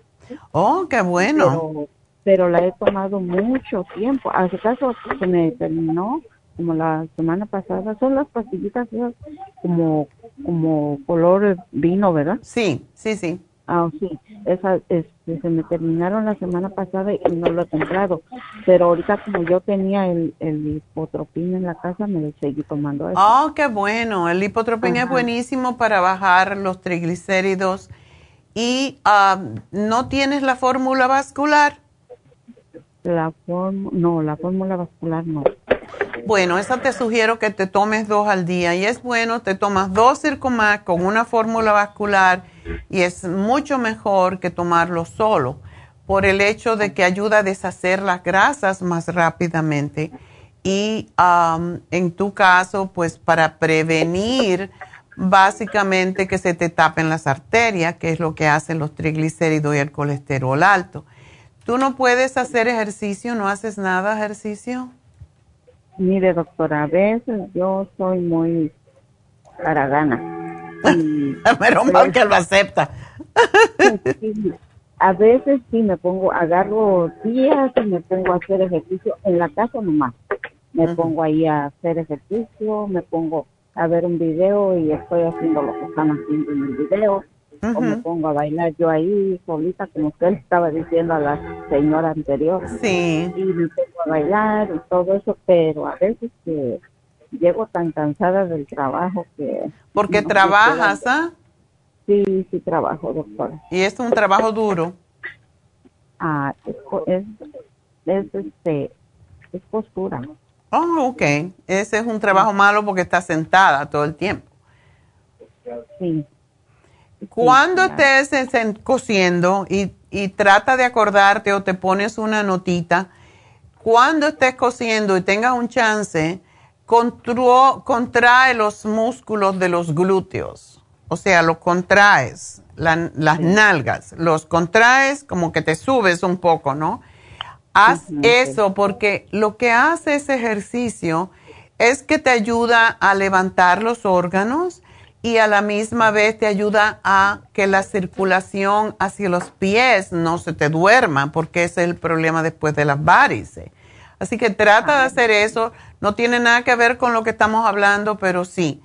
Oh, qué bueno. Pero, pero la he tomado mucho tiempo. Hace caso se me terminó como la semana pasada. Son las pastillitas esas como, como color vino, ¿verdad? Sí, sí, sí. Ah, sí. Esas este, se me terminaron la semana pasada y no lo he comprado. Pero ahorita como yo tenía el, el hipotropín en la casa, me lo seguí tomando eso. Oh, qué bueno. El lipotropín es buenísimo para bajar los triglicéridos. ¿Y ah, no tienes la fórmula vascular? La no, la fórmula vascular no. Bueno, esa te sugiero que te tomes dos al día. Y es bueno, te tomas dos Circumax con una fórmula vascular y es mucho mejor que tomarlo solo por el hecho de que ayuda a deshacer las grasas más rápidamente. Y am, en tu caso, pues para prevenir básicamente que se te tapen las arterias, que es lo que hacen los triglicéridos y el colesterol alto. ¿Tú no puedes hacer ejercicio? ¿No haces nada ejercicio? Mire, doctora, a veces yo soy muy haragana. Pero mal que lo acepta. sí, a veces sí me pongo, agarro días y me pongo a hacer ejercicio en la casa nomás. Me pongo ahí a hacer ejercicio, me pongo a ver un video y estoy haciendo lo que están haciendo en el video. O me pongo a bailar yo ahí solita, como usted estaba diciendo a la señora anterior. Sí. Y me pongo a bailar y todo eso, pero a veces que llego tan cansada del trabajo que... Porque no trabajas, ¿ah? Sí, sí trabajo, doctora. Y es un trabajo duro. Ah, es, es, es, este, es postura. Oh, ok. Ese es un trabajo malo porque estás sentada todo el tiempo. Sí. Cuando estés en- en- cosiendo y, y trata de acordarte o te pones una notita, cuando estés cosiendo y tengas un chance, contro- contrae los músculos de los glúteos. O sea, los contraes, la- las nalgas, los contraes como que te subes un poco, ¿no? Haz eso porque lo que hace ese ejercicio es que te ayuda a levantar los órganos y a la misma vez te ayuda a que la circulación hacia los pies no se te duerma, porque ese es el problema después de las varices. Así que trata de hacer eso. No tiene nada que ver con lo que estamos hablando, pero sí.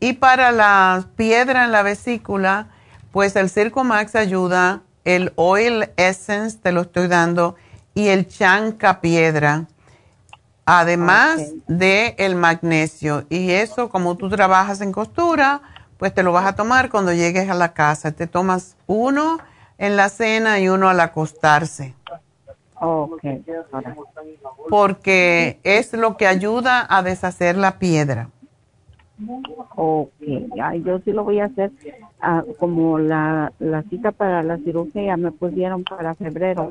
Y para la piedra en la vesícula, pues el Circo Max ayuda, el Oil Essence te lo estoy dando y el Chanca Piedra, además de el magnesio. Y eso, como tú trabajas en costura, pues te lo vas a tomar cuando llegues a la casa. Te tomas uno en la cena y uno al acostarse. Ok. ahora. Porque es lo que ayuda a deshacer la piedra. Ok, ay, yo sí lo voy a hacer. Ah, como la, la cita para la cirugía me pusieron para febrero,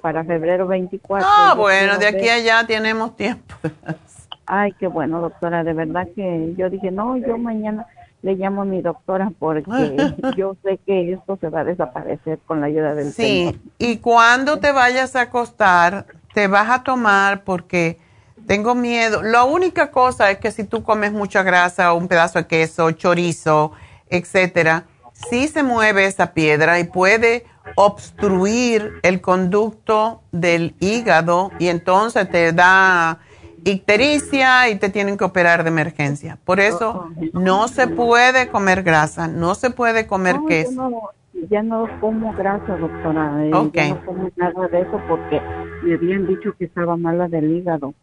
para febrero 24. Ah, bueno, de aquí a allá tenemos tiempo. Ay, qué bueno, doctora. De verdad que yo dije, no, yo mañana le llamo a mi doctora porque yo sé que esto se va a desaparecer con la ayuda del Señor. Sí, y cuando te vayas a acostar, te vas a tomar porque tengo miedo. La única cosa es que si tú comes mucha grasa o un pedazo de queso, chorizo, etcétera, sí se mueve esa piedra y puede obstruir el conducto del hígado y entonces te da ictericia y te tienen que operar de emergencia. Por eso no se puede comer grasa, no se puede comer No, queso. Yo no, ya no como grasa, doctora. eh, Ok. Ya no como nada de eso porque me habían dicho que estaba mala del hígado.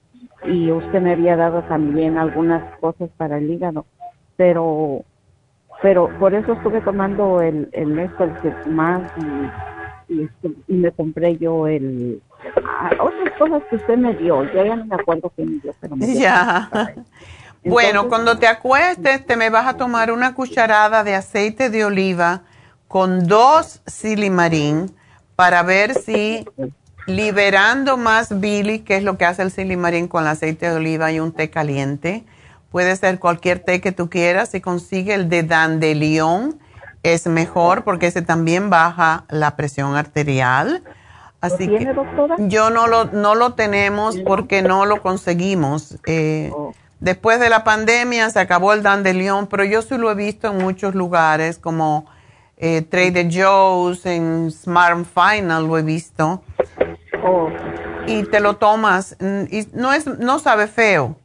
Y usted me había dado también algunas cosas para el hígado. Pero pero por eso estuve tomando el, el esto, el y, y, este, y me compré yo el... ah, otras cosas que usted me dio. Yo ya no me acuerdo qué me dio, pero me dio Ya. Bueno, cuando te acuestes, te me vas a tomar una cucharada de aceite de oliva con dos silimarín para ver si liberando más bilis, que es lo que hace el silimarín con el aceite de oliva y un té caliente. Puede ser cualquier té que tú quieras. Si consigue el de dandelion, es mejor porque ese también baja la presión arterial. Así tiene, que doctora? yo no lo, no lo tenemos porque no lo conseguimos. Eh, Oh. Después de la pandemia se acabó el dandelion, pero yo sí lo he visto en muchos lugares como eh, Trader Joe's, en Smart Final lo he visto. Oh. Y te lo tomas y no es no sabe feo.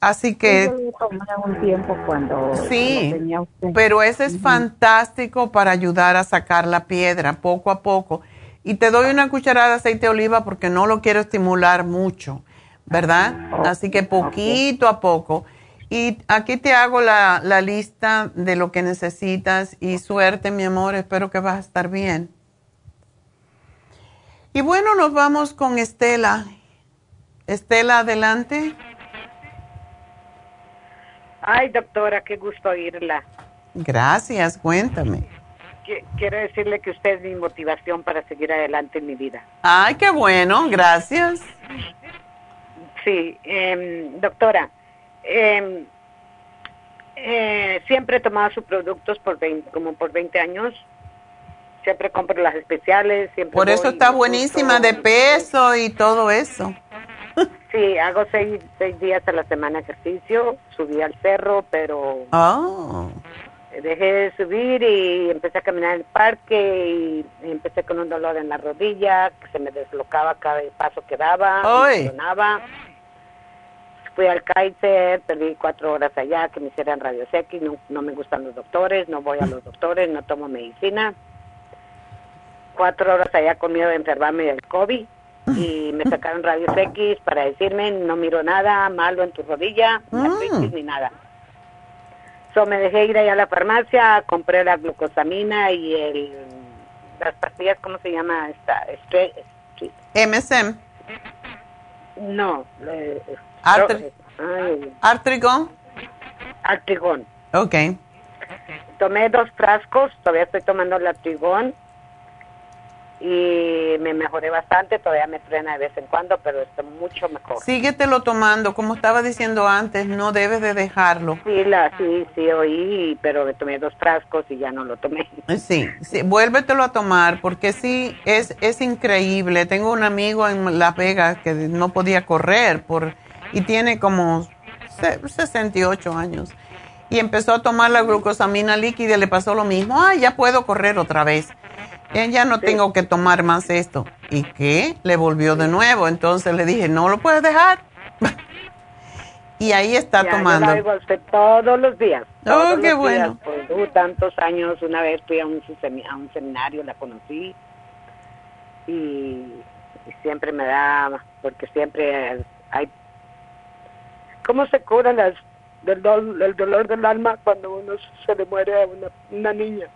Así que Yo lo tomé un tiempo cuando Sí, lo tenía usted. pero ese es fantástico para ayudar a sacar la piedra poco a poco. Y te doy una cucharada de aceite de oliva porque no lo quiero estimular mucho, ¿verdad? Así que poquito a poco. Y aquí te hago la, la lista de lo que necesitas y suerte, mi amor, espero que vas a estar bien. Y bueno, nos vamos con Estela. Estela, adelante. Ay, doctora, qué gusto oírla. Gracias, cuéntame. Qui- Quiero decirle que usted es mi motivación para seguir adelante en mi vida. Ay, qué bueno, gracias. Sí, em, doctora, em, eh, siempre he tomado sus productos por 20 como por 20 años. Siempre compro las especiales, siempre Por eso está buenísima de peso y todo eso. Sí, hago seis, seis días a la semana ejercicio, subí al cerro, pero Oh, dejé de subir y empecé a caminar en el parque y empecé con un dolor en la rodilla que se me deslocaba cada paso que daba, sonaba. Fui al Kaiser, perdí cuatro horas allá que me hicieran rayos X, no, no me gustan los doctores, no voy a los doctores, no tomo medicina. Cuatro horas allá con miedo de enfermarme del COVID y me sacaron rayos X para decirme no miro nada malo en tu rodilla, ni artritis, ni nada. So me dejé ir allá a la farmacia, compré la glucosamina y el las pastillas, ¿cómo se llama esta? Estre- estre- MSM, no, eh, Artri- ay, Artrigón. Artrigón. Ok. Tomé dos frascos, todavía estoy tomando el Artrigón. Y me mejoré bastante, todavía me truena de vez en cuando, pero estoy mucho mejor. Síguetelo tomando, como estaba diciendo antes, no debes de dejarlo. Sí, la, sí, sí, oí, pero me tomé dos frascos y ya no lo tomé. Sí, sí, vuélvetelo a tomar, porque sí, es, es increíble. Tengo un amigo en La Vega que no podía correr por y tiene como 68 años. Y empezó a tomar la glucosamina líquida y le pasó lo mismo. Ay, ya puedo correr otra vez ya no tengo que tomar más esto. ¿Y qué? Le volvió de nuevo. Entonces le dije, no lo puedes dejar. y ahí está tomando. Yo la todos los días. oh, qué bueno. Por tantos años, una vez fui a un, a un seminario, la conocí y, siempre me da, porque siempre hay... ¿Cómo se cura las, del el dolor del alma cuando uno se le muere a una, una niña?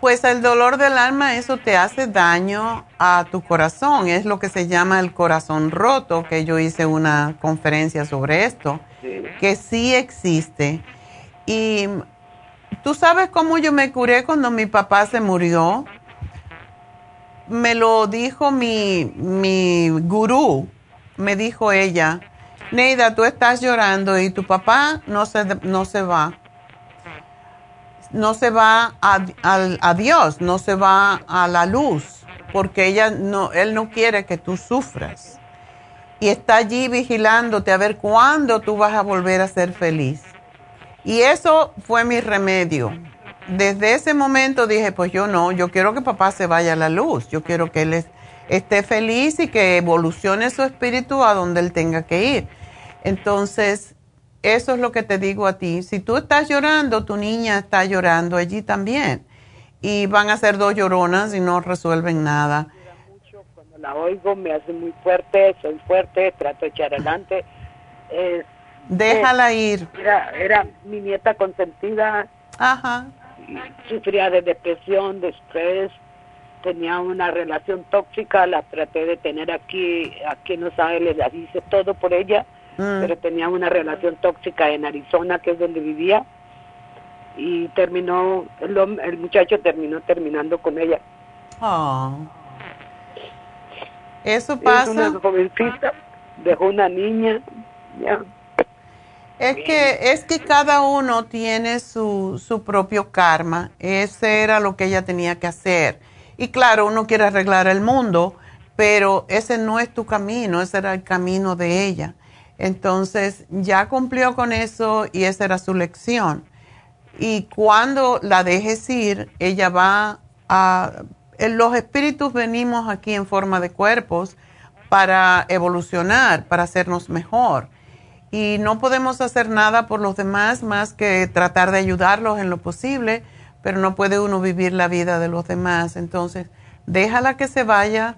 Pues el dolor del alma, eso te hace daño a tu corazón. Es lo que se llama el corazón roto, que yo hice una conferencia sobre esto, que sí existe. Y tú sabes cómo yo me curé cuando mi papá se murió. Me lo dijo mi, mi gurú, me dijo ella, Neida, tú estás llorando y tu papá no se, no se va no se va a, Dios, no se va a la luz, porque ella no, él no quiere que tú sufras. Y está allí vigilándote a ver cuándo tú vas a volver a ser feliz. Y eso fue mi remedio. Desde ese momento dije, pues yo no, yo quiero que papá se vaya a la luz, yo quiero que él esté feliz y que evolucione su espíritu a donde él tenga que ir. Entonces, eso es lo que te digo a ti. Si tú estás llorando, tu niña está llorando allí también. Y van a ser dos lloronas y no resuelven nada. Cuando la oigo me hace muy fuerte, soy fuerte, trato de echar adelante. Déjala ir. Era, era mi nieta consentida. Ajá. Sufría de depresión, de estrés, tenía una relación tóxica, la traté de tener aquí, aquí no sabe, le hice todo por ella Mm. pero tenía una relación tóxica en Arizona, que es donde vivía, y terminó, el, muchacho terminó terminando con ella. Oh. Eso pasa. Es una jovencita, dejó una niña, ya. Es que, es que cada uno tiene su, su propio karma. Ese era lo que ella tenía que hacer. Y claro, uno quiere arreglar el mundo, pero ese no es tu camino, ese era el camino de ella. Entonces ya cumplió con eso y esa era su lección. Y cuando la dejes ir, ella va a... Los espíritus venimos aquí en forma de cuerpos para evolucionar, para hacernos mejor. Y no podemos hacer nada por los demás más que tratar de ayudarlos en lo posible, pero no puede uno vivir la vida de los demás. Entonces, déjala que se vaya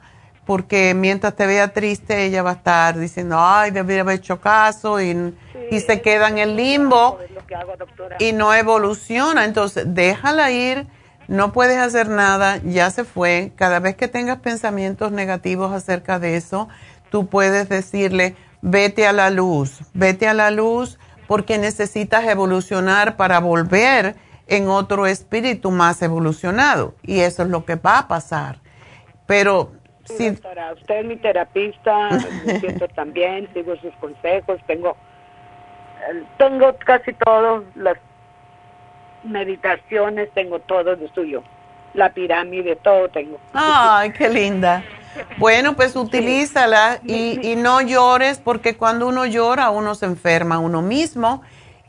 porque mientras te vea triste, ella va a estar diciendo, ay, debería haber hecho caso y, se queda en el limbo y no evoluciona. Entonces, déjala ir, no puedes hacer nada, ya se fue. Cada vez que tengas pensamientos negativos acerca de eso, tú puedes decirle, vete a la luz, vete a la luz porque necesitas evolucionar para volver en otro espíritu más evolucionado. Y eso es lo que va a pasar. Pero Sí. usted es mi terapista, me siento también, sigo sus consejos, tengo, tengo casi todo, las meditaciones, tengo todo de suyo, la pirámide, todo tengo. Ay, qué linda. Bueno, pues utilízala y, y no llores porque cuando uno llora uno se enferma uno mismo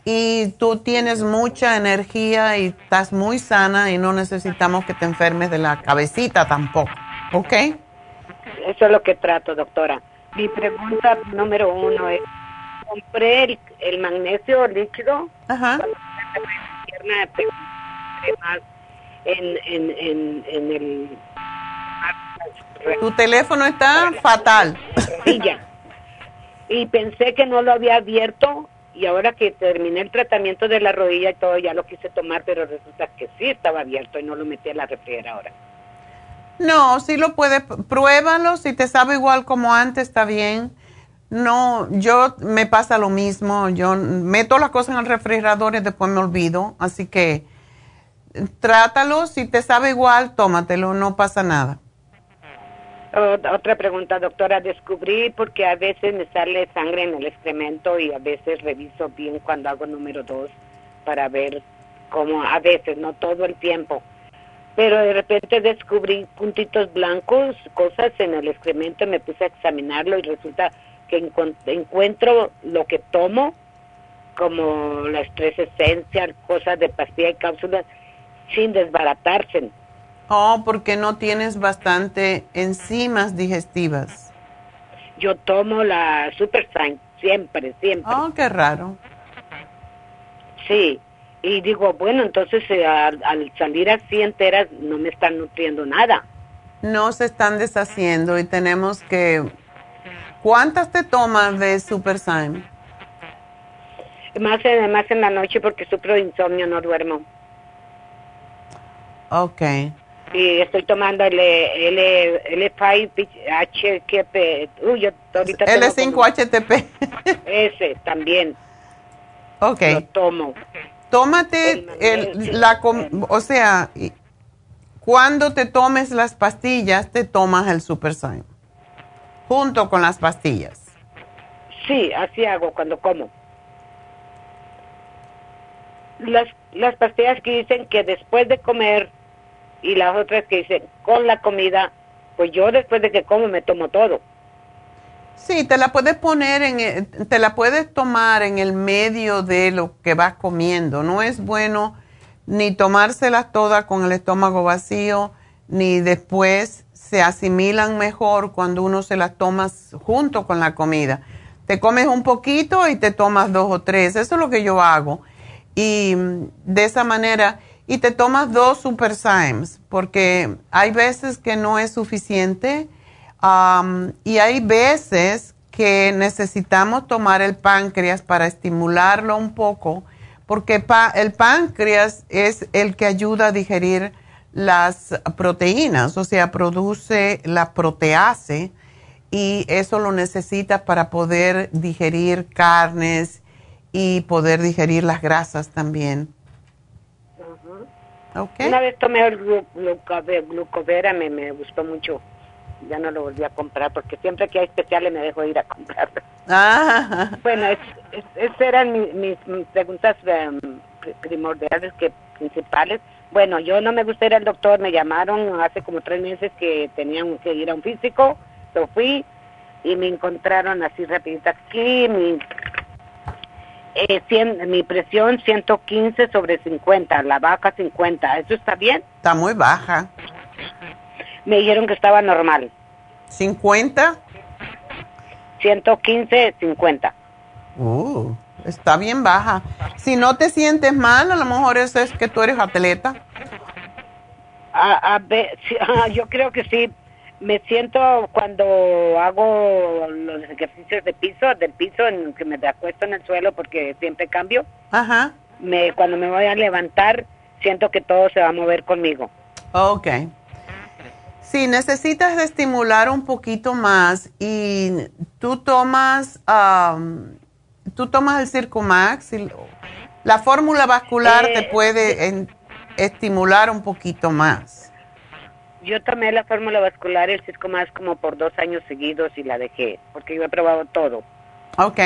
y tú tienes mucha energía y estás muy sana y no necesitamos que te enfermes de la cabecita tampoco, ¿ok? Eso es lo que trato, doctora. Mi pregunta número uno es, compré el, magnesio líquido. Ajá. En, en, en, en el... Tu teléfono está fatal. Sí, ya. Y pensé que no lo había abierto y ahora que terminé el tratamiento de la rodilla y todo, ya lo quise tomar, pero resulta que sí estaba abierto y no lo metí a la refrigeradora. No, sí lo puedes, pruébalo, si te sabe igual como antes, está bien. No, yo me pasa lo mismo, yo meto las cosas en el refrigerador y después me olvido, así que trátalo, si te sabe igual, tómatelo, no pasa nada. otra pregunta, doctora. Descubrí porque a veces me sale sangre en el excremento y a veces reviso bien cuando hago número dos para ver cómo, a veces, no todo el tiempo. Pero de repente descubrí puntitos blancos, cosas en el excremento, me puse a examinarlo y resulta que encuentro lo que tomo como la estrés esencial, cosas de pastilla y cápsulas, sin desbaratarse. Oh, porque no tienes bastante enzimas digestivas. Yo tomo la Super siempre, siempre. Oh, qué raro. Sí, y digo, bueno, entonces eh, al, salir así enteras no me están nutriendo nada. No se están deshaciendo y tenemos que... ¿Cuántas te tomas de Super más en, más en la noche porque sufro de insomnio, no duermo. Ok. Y estoy tomando el, el, el 5HTP. Uy, yo ahorita L5HTP. Ese también. Ok. Lo tomo. Tómate el, la, o sea, cuando te tomes las pastillas, te tomas el Super Sign. Junto con las pastillas. Sí, así hago cuando como las, las pastillas que dicen que después de comer y las otras que dicen con la comida, pues yo después de que como me tomo todo. Sí, te la puedes poner en, te la puedes tomar en el medio de lo que vas comiendo. No es bueno ni tomárselas todas con el estómago vacío, ni después se asimilan mejor cuando uno se las toma junto con la comida. Te comes un poquito y te tomas dos o tres. Eso es lo que yo hago y de esa manera, y te tomas dos Super Symes, porque hay veces que no es suficiente y hay veces que necesitamos tomar el páncreas para estimularlo un poco, porque el páncreas es el que ayuda a digerir las proteínas, o sea, produce la protease y eso lo necesita para poder digerir carnes y poder digerir las grasas también. Una vez tomé el glucovera, me, me gustó mucho. Ya no lo volví a comprar porque siempre que hay especiales me dejo ir a comprar. Ah. Bueno, esas eran mis, preguntas em, primordiales, que principales. Bueno, yo no me gusta ir al doctor, me llamaron hace como tres meses que tenían que ir a un físico, yo fui y me encontraron así rapidito aquí, mi eh, mi presión 115 sobre 50, la baja 50. ¿Eso está bien? Está muy baja. Me dijeron que estaba normal. ¿50? 115, 50. Uh, está bien baja. Si no te sientes mal, a lo mejor eso es que tú eres atleta. A, a ver, yo creo que sí, me siento cuando hago los ejercicios de piso, del piso, en que me acuesto en el suelo porque siempre cambio. Ajá. Me, cuando me voy a levantar, siento que todo se va a mover conmigo. Ok. Sí, necesitas estimular un poquito más y tú tomas, tú tomas el Circumax, y la fórmula vascular te eh, puede estimular un poquito más. Yo tomé la fórmula vascular el Cisco Más como por dos años seguidos y la dejé, porque yo he probado todo. Ok.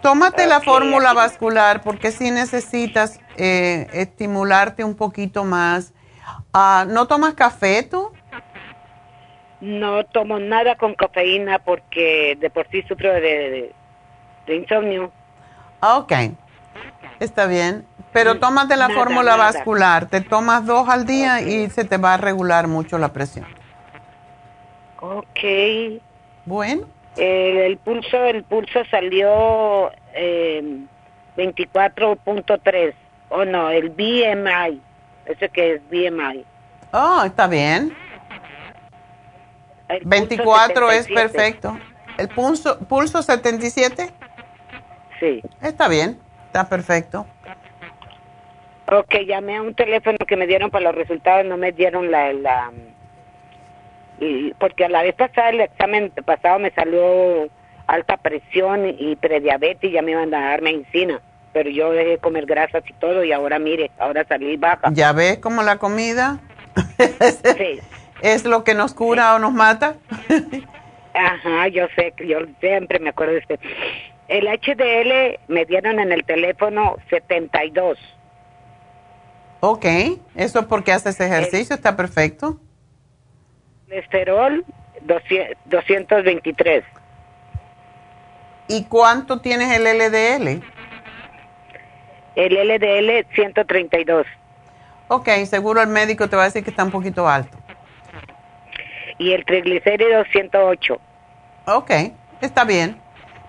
Tómate la fórmula vascular porque si necesitas eh, estimularte un poquito más. Ah, ¿No tomas café tú? No tomo nada con cafeína porque de por sí sufro de, de, insomnio. Ok, está bien. Pero tómate la fórmula vascular, te tomas dos al día y se te va a regular mucho la presión. Ok. Bueno. el pulso, el pulso salió eh, 24.3. Oh no, el BMI. Ese que es BMI. Oh, está bien. 24 es perfecto. ¿El pulso, pulso 77? Sí. Está bien, está perfecto. Ok, llamé a un teléfono que me dieron para los resultados, no me dieron la... la y, porque a la vez pasada, el examen pasado me salió alta presión y prediabetes y ya me iban a dar medicina. Pero yo dejé de comer grasas y todo y ahora mire, ahora salí baja. ¿Ya ves cómo la comida Sí. es lo que nos cura o nos mata? Ajá, yo sé, yo siempre me acuerdo de este. El HDL me dieron en el teléfono 72. ok, eso es porque haces ejercicio, está perfecto. Colesterol 200 223. ¿Y cuánto tienes el LDL? El LDL 132. Ok, seguro el médico te va a decir que está un poquito alto. Y el triglicérido 108. Ok, está bien.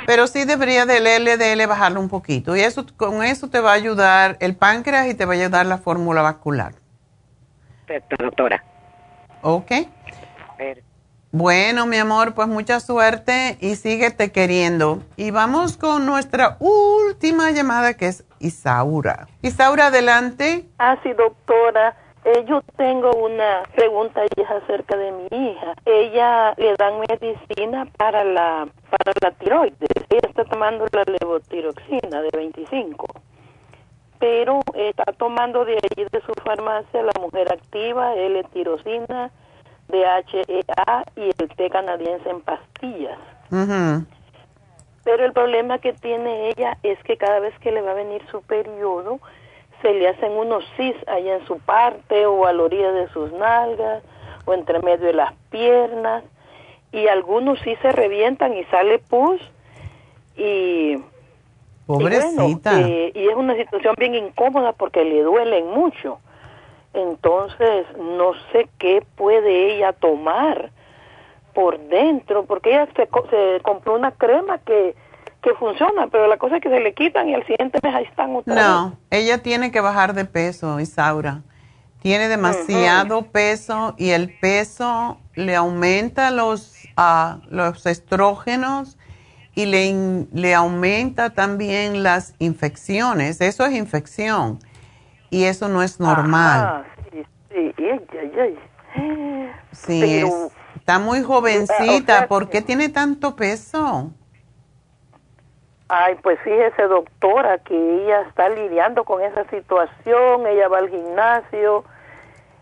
Pero sí debería del LDL bajarlo un poquito. Y eso con eso te va a ayudar el páncreas y te va a ayudar la fórmula vascular. Perfecto, doctora. Ok. Bueno, mi amor, pues mucha suerte y síguete queriendo. Y vamos con nuestra última llamada que es Isaura. Isaura, adelante. Ah, sí, doctora. Eh, yo tengo una pregunta acerca de mi hija. Ella le dan medicina para la para la tiroides. Ella está tomando la levotiroxina de 25. Pero está tomando de allí de su farmacia la mujer activa, L-tirosina, DHEA y el té canadiense en pastillas. Pero el problema que tiene ella es que cada vez que le va a venir su periodo, se le hacen unos cis allá en su parte o a la orilla de sus nalgas o entre medio de las piernas y algunos sí se revientan y sale pus y Pobrecita. y, bueno, eh, y es una situación bien incómoda porque le duelen mucho. Entonces, no sé qué puede ella tomar por dentro, porque ella se, se compró una crema que, que funciona, pero la cosa es que se le quitan y al siguiente mes ahí están otra vez. No, ella tiene que bajar de peso, Isaura. Tiene demasiado peso y el peso le aumenta los, ah, los estrógenos y le, le aumenta también las infecciones. Eso es infección y eso no es normal. Ah, sí, sí, ay, ay, ay. Sí, Pero- es- está muy jovencita. O sea ¿Por qué tiene tanto peso? Ay, pues fíjese, doctora, que ella está lidiando con esa situación, ella va al gimnasio,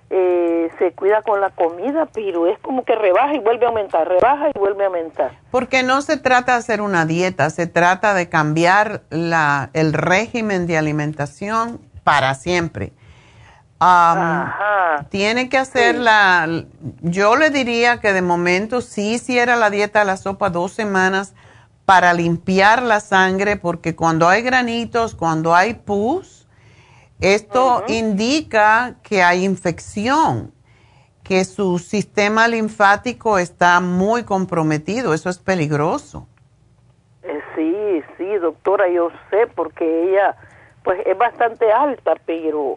eh, se cuida con la comida, pero es como que rebaja y vuelve a aumentar, rebaja y vuelve a aumentar. Porque no se trata de hacer una dieta, se trata de cambiar la, el régimen de alimentación para siempre. Am, tiene que hacer la, yo le diría que de momento sí hiciera la dieta de la sopa dos semanas para limpiar la sangre, porque cuando hay granitos, cuando hay pus, esto indica que hay infección, que su sistema linfático está muy comprometido, eso es peligroso. Eh, sí, sí, doctora, yo sé, porque ella, pues es bastante alta, pero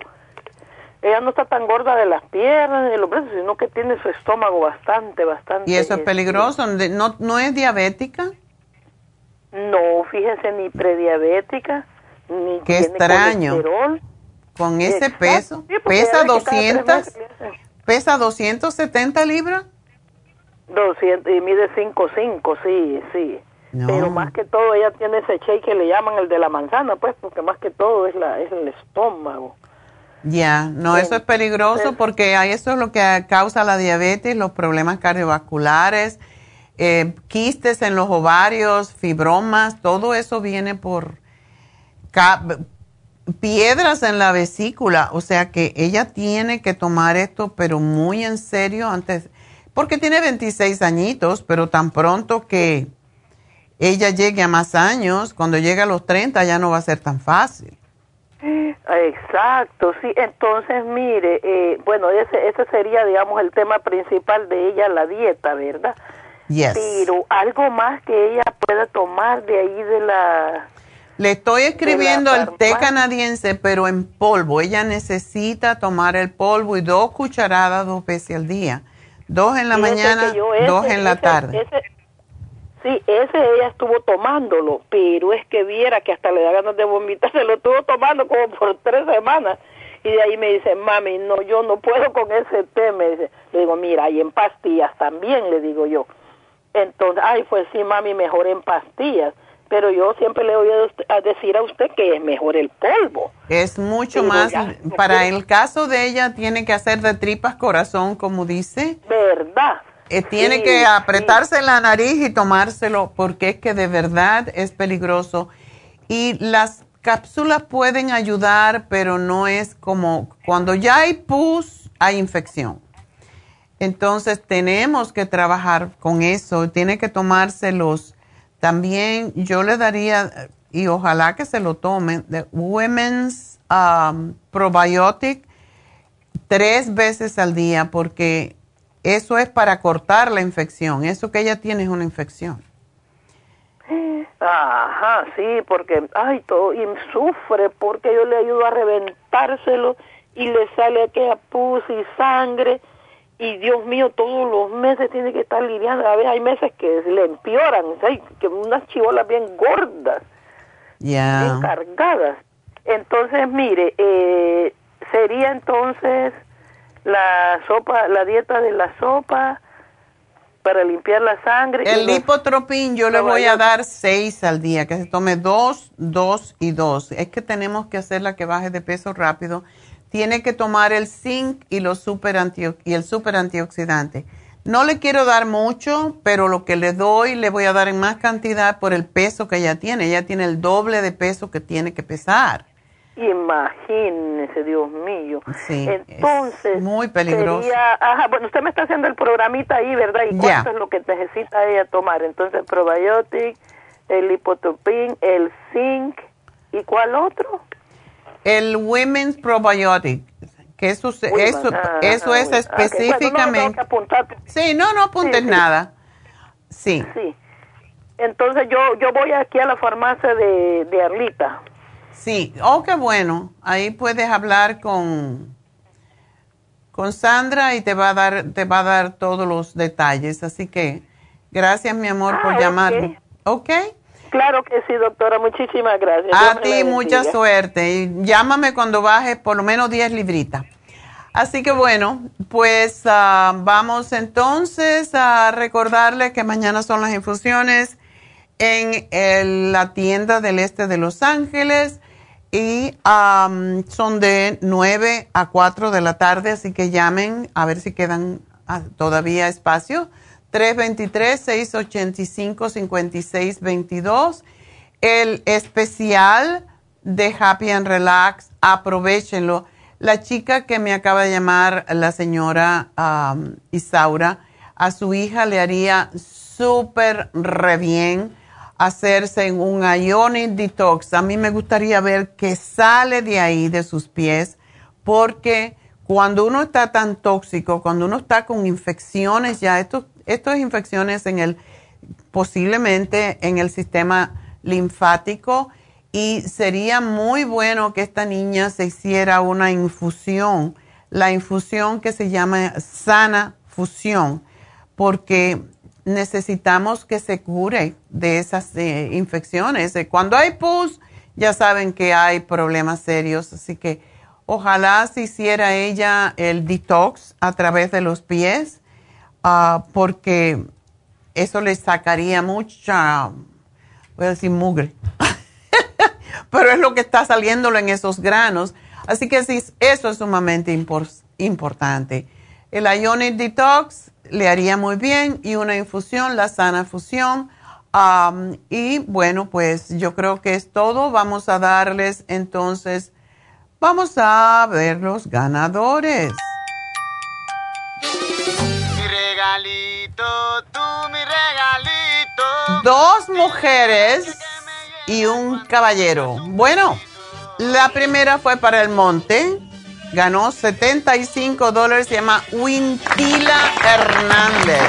ella no está tan gorda de las piernas ni de los brazos, sino que tiene su estómago bastante, bastante. Y eso es peligroso, ¿no, no es diabética? No, fíjese, ni prediabética, ni Qué tiene extraño. colesterol. Con ese Exacto, peso, sí, pesa ve que cada tres 200, meses le hacen pesa 270 libras. 200 y mide 5'5", sí, sí. No. Pero más que todo ella tiene ese shake que le llaman el de la manzana, pues, porque más que todo es, la, es el estómago. Ya, no, eso es peligroso porque ahí eso es lo que causa la diabetes, los problemas cardiovasculares, eh, quistes en los ovarios, fibromas, todo eso viene por piedras en la vesícula, o sea que ella tiene que tomar esto, pero muy en serio antes, porque tiene 26 añitos, pero tan pronto que ella llegue a más años, cuando llegue a los 30 ya no va a ser tan fácil. Exacto, sí. Entonces, mire, eh, bueno, ese, ese sería, digamos, el tema principal de ella, la dieta, ¿verdad? Yes. Pero algo más que ella pueda tomar de ahí de la... Le estoy escribiendo el té canadiense, pero en polvo. Ella necesita tomar el polvo y dos cucharadas dos veces al día. Dos en la Fíjese mañana, que yo ese- dos en la ese- tarde. ese- sí, ese ella estuvo tomándolo, pero es que viera que hasta le da ganas de vomitar, se lo estuvo tomando como por tres semanas. Y de ahí me dice, mami, no, yo no puedo con ese té, me dice. Le digo, mira, y en pastillas también, le digo yo. Entonces, ay, pues sí, mami, mejor en pastillas. pero yo siempre le voy a, decir a usted que es mejor el polvo. Es mucho más, para el caso de ella tiene que hacer de tripas corazón, como dice. ¿Verdad? Eh, tiene que apretarse la nariz y tomárselo porque es que de verdad es peligroso. Y las cápsulas pueden ayudar, pero no es como cuando ya hay pus, hay infección. Entonces tenemos que trabajar con eso. Tiene que tomárselos también yo le daría, y ojalá que se lo tomen, de Women's um, Probiotic tres veces al día, porque eso es para cortar la infección. Eso que ella tiene es una infección. Ajá, sí, porque, ay, todo, y sufre porque yo le ayudo a reventárselo y le sale aquella pus y sangre y Dios mío, todos los meses tiene que estar lidiando. A veces hay meses que le empeoran, hay que unas chivolas bien gordas, bien cargadas. Entonces, mire, eh, sería entonces la sopa, la dieta de la sopa para limpiar la sangre. El lipotropín yo le voy a dar seis al día, que se tome dos, dos y dos. Es que tenemos que hacerla que baje de peso rápido tiene que tomar el zinc y, los super y el super antioxidante. No le quiero dar mucho, pero lo que le doy le voy a dar en más cantidad por el peso que ella tiene. Ella tiene el doble de peso que tiene que pesar. Imagínese, Dios mío. Sí, Entonces, muy peligroso. ajá, bueno, usted me está haciendo el programita ahí, ¿verdad? ¿Y cuánto es lo que necesita ella tomar? Entonces, probiotic, el lipotropin, el zinc, ¿y cuál otro? El Women's Probiotic, que eso, eso, ah, eso es específicamente... sí, no, no apuntes nada. Sí. Sí. Entonces yo, yo voy aquí a la farmacia de, de Arlita. Sí, oh, qué bueno. Ahí puedes hablar con, con Sandra y te va a dar, te va a dar todos los detalles. Así que gracias, mi amor, por ah, llamarme. ¿Ok? Claro que sí, doctora. Muchísimas gracias. A ti mucha suerte. Y llámame cuando bajes por lo menos 10 libritas. Así que bueno, pues ah, vamos entonces a recordarle que mañana son las infusiones en la tienda del este de Los Ángeles y son de 9 a 4 de la tarde, así que llamen a ver si quedan ah, todavía espacio 323-685-5622. El especial de Happy and Relax, aprovechenlo. La chica que me acaba de llamar, la señora um, Isaura, a su hija le haría súper re bien hacerse un ionic detox. A mí me gustaría ver qué sale de ahí, de sus pies, porque cuando uno está tan tóxico, cuando uno está con infecciones ya, esto estas infecciones en el, posiblemente en el sistema linfático y sería muy bueno que esta niña se hiciera una infusión, la infusión que se llama sana fusión, porque necesitamos que se cure de esas eh, infecciones. Cuando hay pus, ya saben que hay problemas serios, así que ojalá se hiciera ella el detox a través de los pies Ah, porque eso le sacaría mucha, voy a decir mugre, pero es lo que está saliéndolo en esos granos. Así que sí, eso es sumamente importante. El Ionic Detox le haría muy bien y una infusión, la sana fusión. y bueno, pues yo creo que es todo. Vamos a darles entonces, vamos a ver los ganadores regalito, tú mi regalito. Dos mujeres y un caballero. Bueno, la primera fue para el monte. Ganó 75 dólares. Se llama Wintila Hernández.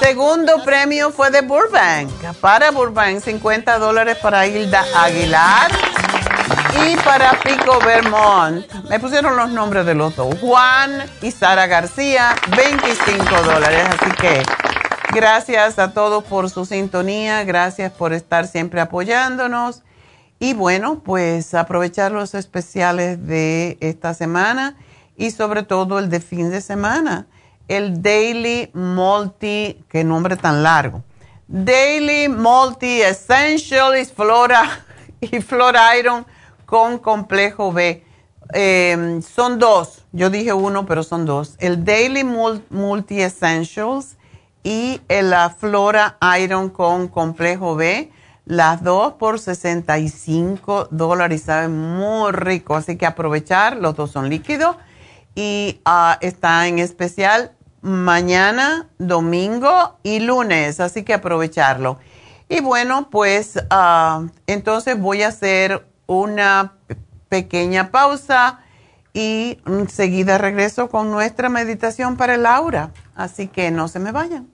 Segundo premio fue de Burbank. Para Burbank, 50 dólares para Hilda Aguilar. Y para Pico Vermont, me pusieron los nombres de los dos, Juan y Sara García, 25 dólares. Así que gracias a todos por su sintonía, gracias por estar siempre apoyándonos. Y bueno, pues aprovechar los especiales de esta semana y sobre todo el de fin de semana, el Daily Multi, qué nombre tan largo, Daily Multi Essentials Flora y Flora Iron con complejo B. Em, son dos, yo dije uno, pero son dos. El Daily Multi Essentials y la Flora Iron con complejo B. Las dos por 65 dólares saben muy rico, así que aprovechar, los dos son líquidos y uh, está en especial mañana, domingo y lunes, así que aprovecharlo. Y bueno, pues uh, entonces voy a hacer una pequeña pausa y enseguida regreso con nuestra meditación para el aura, así que no se me vayan.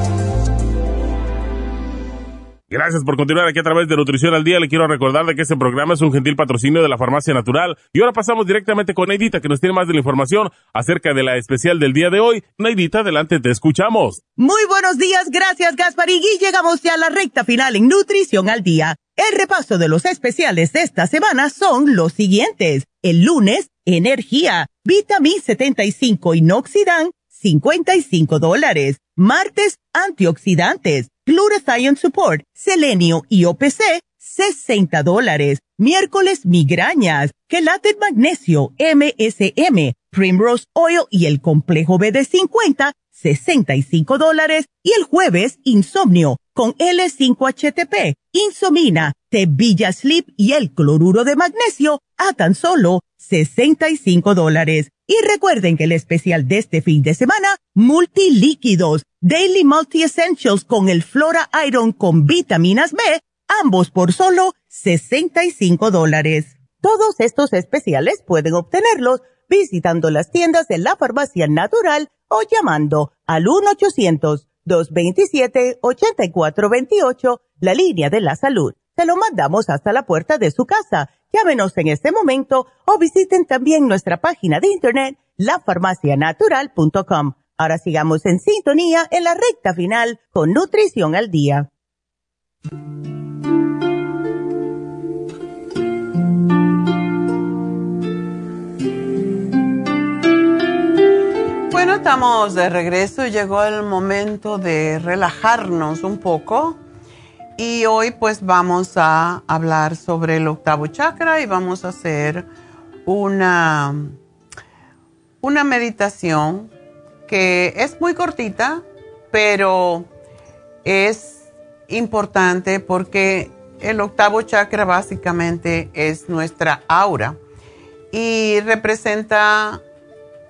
Gracias por continuar aquí a través de Nutrición al Día. Le quiero recordar de que este programa es un gentil patrocinio de la Farmacia Natural. Y ahora pasamos directamente con Neidita, que nos tiene más de la información acerca de la especial del día de hoy. Neidita, adelante, te escuchamos. Muy buenos días, gracias Gasparín. Y llegamos ya a la recta final en Nutrición al Día. El repaso de los especiales de esta semana son los siguientes. El lunes, energía, vitamin 75 inoxidan, 55 dólares. Martes, antioxidantes Glutathione Support, Selenio y OPC, 60 dólares. Miércoles, migrañas, Gelatin Magnesio, MSM, Primrose Oil y el complejo B de 50, 65 dólares. Y el jueves, insomnio, con L5HTP, Insomina, Tevilla Sleep y el cloruro de magnesio, a tan solo 65 dólares. Y recuerden que el especial de este fin de semana, multilíquidos, Daily Multi Essentials con el Flora Iron con vitaminas B, ambos por solo 65 dólares. Todos estos especiales pueden obtenerlos visitando las tiendas de la farmacia natural o llamando al 1-800-227-8428, la línea de la salud. Se lo mandamos hasta la puerta de su casa. Llámenos en este momento o visiten también nuestra página de internet, lafarmacianatural.com Ahora sigamos en sintonía en la recta final con Nutrición al Día. Bueno, estamos de regreso. Llegó el momento de relajarnos un poco. Y hoy pues vamos a hablar sobre el octavo chakra y vamos a hacer una, una meditación que es muy cortita, pero es importante porque el octavo chakra básicamente es nuestra aura y representa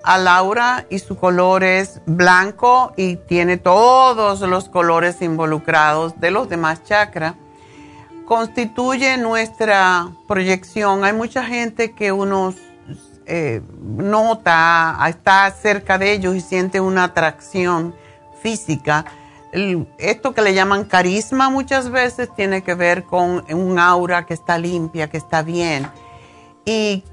al aura y su color es blanco y tiene todos los colores involucrados de los demás chakras. Constituye nuestra proyección. Hay mucha gente que unos eh, nota, está cerca de ellos y siente una atracción física. esto que le llaman carisma muchas veces tiene que ver con un aura que está limpia, que está bien. Y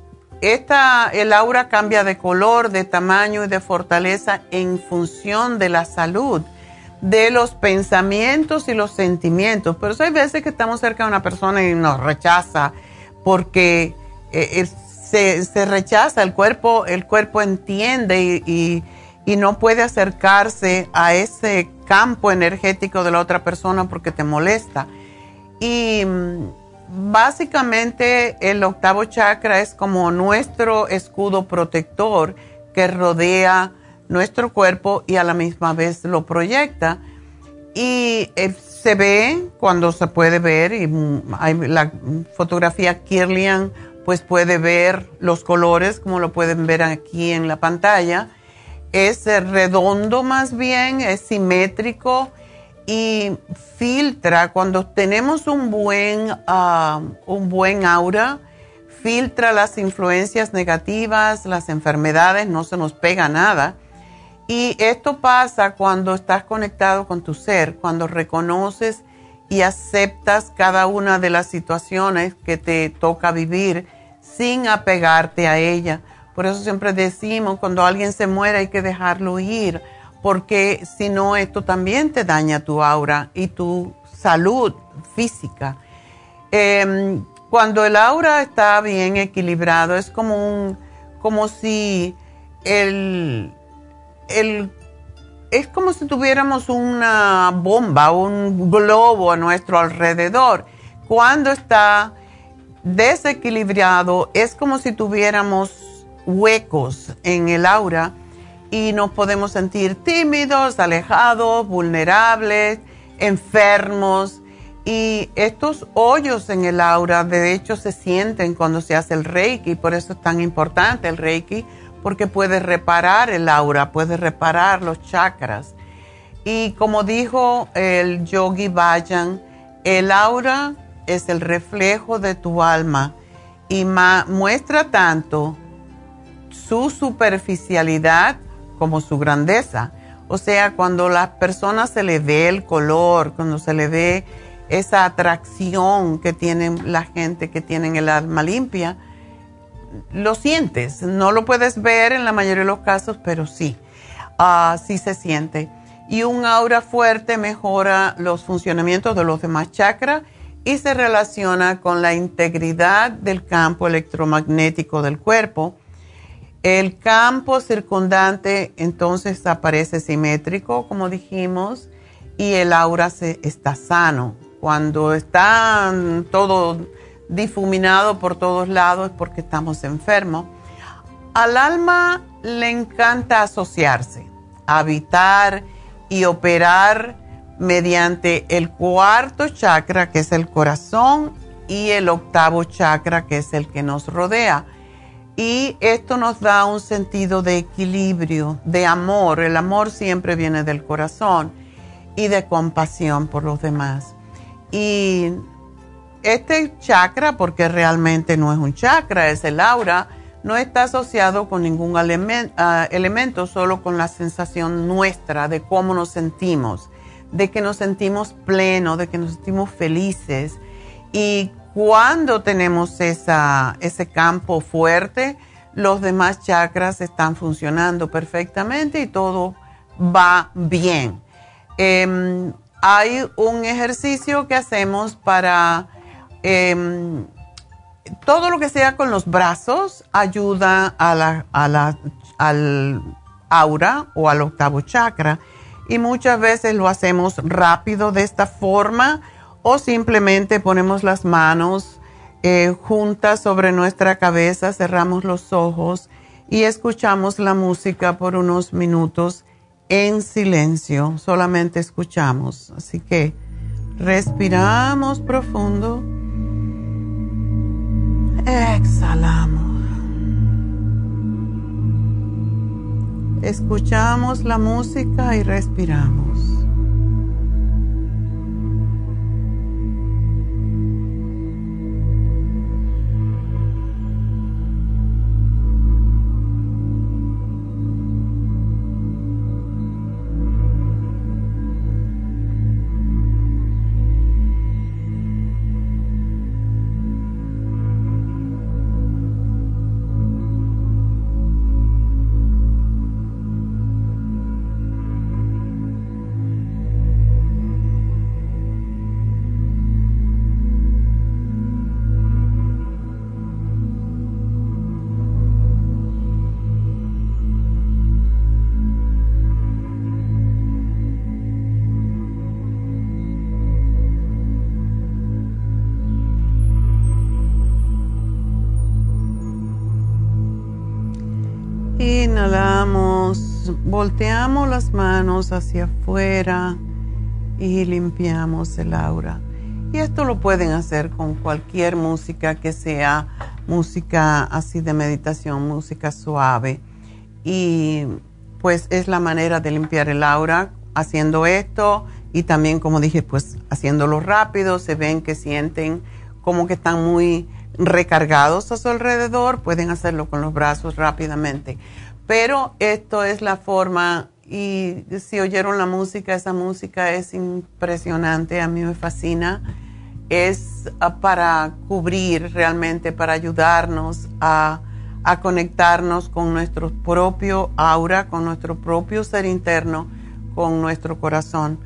esta, el aura cambia de color, de tamaño y de fortaleza en función de la salud, de los pensamientos y los sentimientos. Pero hay veces que estamos cerca de una persona y nos rechaza porque eh, se, rechaza, el cuerpo, el cuerpo entiende y, no puede acercarse a ese campo energético de la otra persona porque te molesta. Y mm, básicamente el octavo chakra es como nuestro escudo protector que rodea nuestro cuerpo y a la misma vez lo proyecta. Y se ve cuando se puede ver y hay la fotografía Kirlian pues puede ver los colores como lo pueden ver aquí en la pantalla. Es redondo más bien, es simétrico y filtra cuando tenemos un buen, ah, un buen aura, filtra las influencias negativas, las enfermedades, no se nos pega nada. Y esto pasa cuando estás conectado con tu ser, cuando reconoces y aceptas cada una de las situaciones que te toca vivir sin apegarte a ella. Por eso siempre decimos, cuando alguien se muere hay que dejarlo ir, porque si no, esto también te daña tu aura y tu salud física. Em, cuando el aura está bien equilibrado, es como un, como si el, el es como si tuviéramos una bomba, un globo a nuestro alrededor. Cuando está desequilibrado, es como si tuviéramos huecos en el aura y nos podemos sentir tímidos, alejados, vulnerables, enfermos. Y estos hoyos en el aura, de hecho, se sienten cuando se hace el reiki, por eso es tan importante el reiki porque puede reparar el aura, puede reparar los chakras. Y como dijo el yogi Vayan, el aura es el reflejo de tu alma y muestra tanto su superficialidad como su grandeza. O sea, cuando a las personas se le ve el color, cuando se le ve esa atracción que tienen la gente que tienen el alma limpia, lo sientes. No lo puedes ver en la mayoría de los casos, pero sí, uh, sí se siente. Y un aura fuerte mejora los funcionamientos de los demás chakras y se relaciona con la integridad del campo electromagnético del cuerpo. El campo circundante entonces aparece simétrico, como dijimos, y el aura se, está sano. Cuando está todo difuminado por todos lados es porque estamos enfermos. Al alma le encanta asociarse, habitar y operar mediante el cuarto chakra, que es el corazón, y el octavo chakra, que es el que nos rodea. Y esto nos da un sentido de equilibrio, de amor. El amor siempre viene del corazón y de compasión por los demás. Y este chakra, porque realmente no es un chakra, es el aura, no está asociado con ningún ah, elemento, solo con la sensación nuestra de cómo nos sentimos, de que nos sentimos plenos, de que nos sentimos felices. Y cuando tenemos esa, ese campo fuerte, los demás chakras están funcionando perfectamente y todo va bien. Em, hay un ejercicio que hacemos para Em, todo lo que sea con los brazos ayuda a la, al aura o al octavo chakra. Y muchas veces lo hacemos rápido de esta forma o simplemente ponemos las manos eh, juntas sobre nuestra cabeza, cerramos los ojos y escuchamos la música por unos minutos en silencio. Solamente escuchamos. Así que respiramos profundo. Exhalamos. Escuchamos la música y respiramos. Volteamos las manos hacia afuera y limpiamos el aura. Y esto lo pueden hacer con cualquier música que sea música así de meditación, música suave. Y pues es la manera de limpiar el aura haciendo esto y también como dije pues haciéndolo rápido, se ven que sienten como que están muy recargados a su alrededor, pueden hacerlo con los brazos rápidamente. Pero esto es la forma y si oyeron la música, esa música es impresionante, a mí me fascina. Es ah, para cubrir realmente, para ayudarnos a, a conectarnos con nuestro propio aura, con nuestro propio ser interno, con nuestro corazón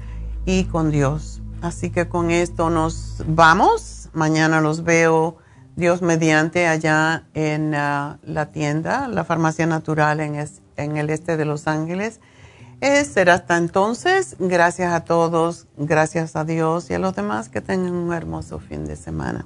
y con Dios. Así que con esto nos vamos. Mañana los veo Dios mediante allá en ah, la tienda, la farmacia natural en, el este de Los Ángeles será hasta entonces. Gracias a todos, gracias a Dios y a los demás que tengan un hermoso fin de semana.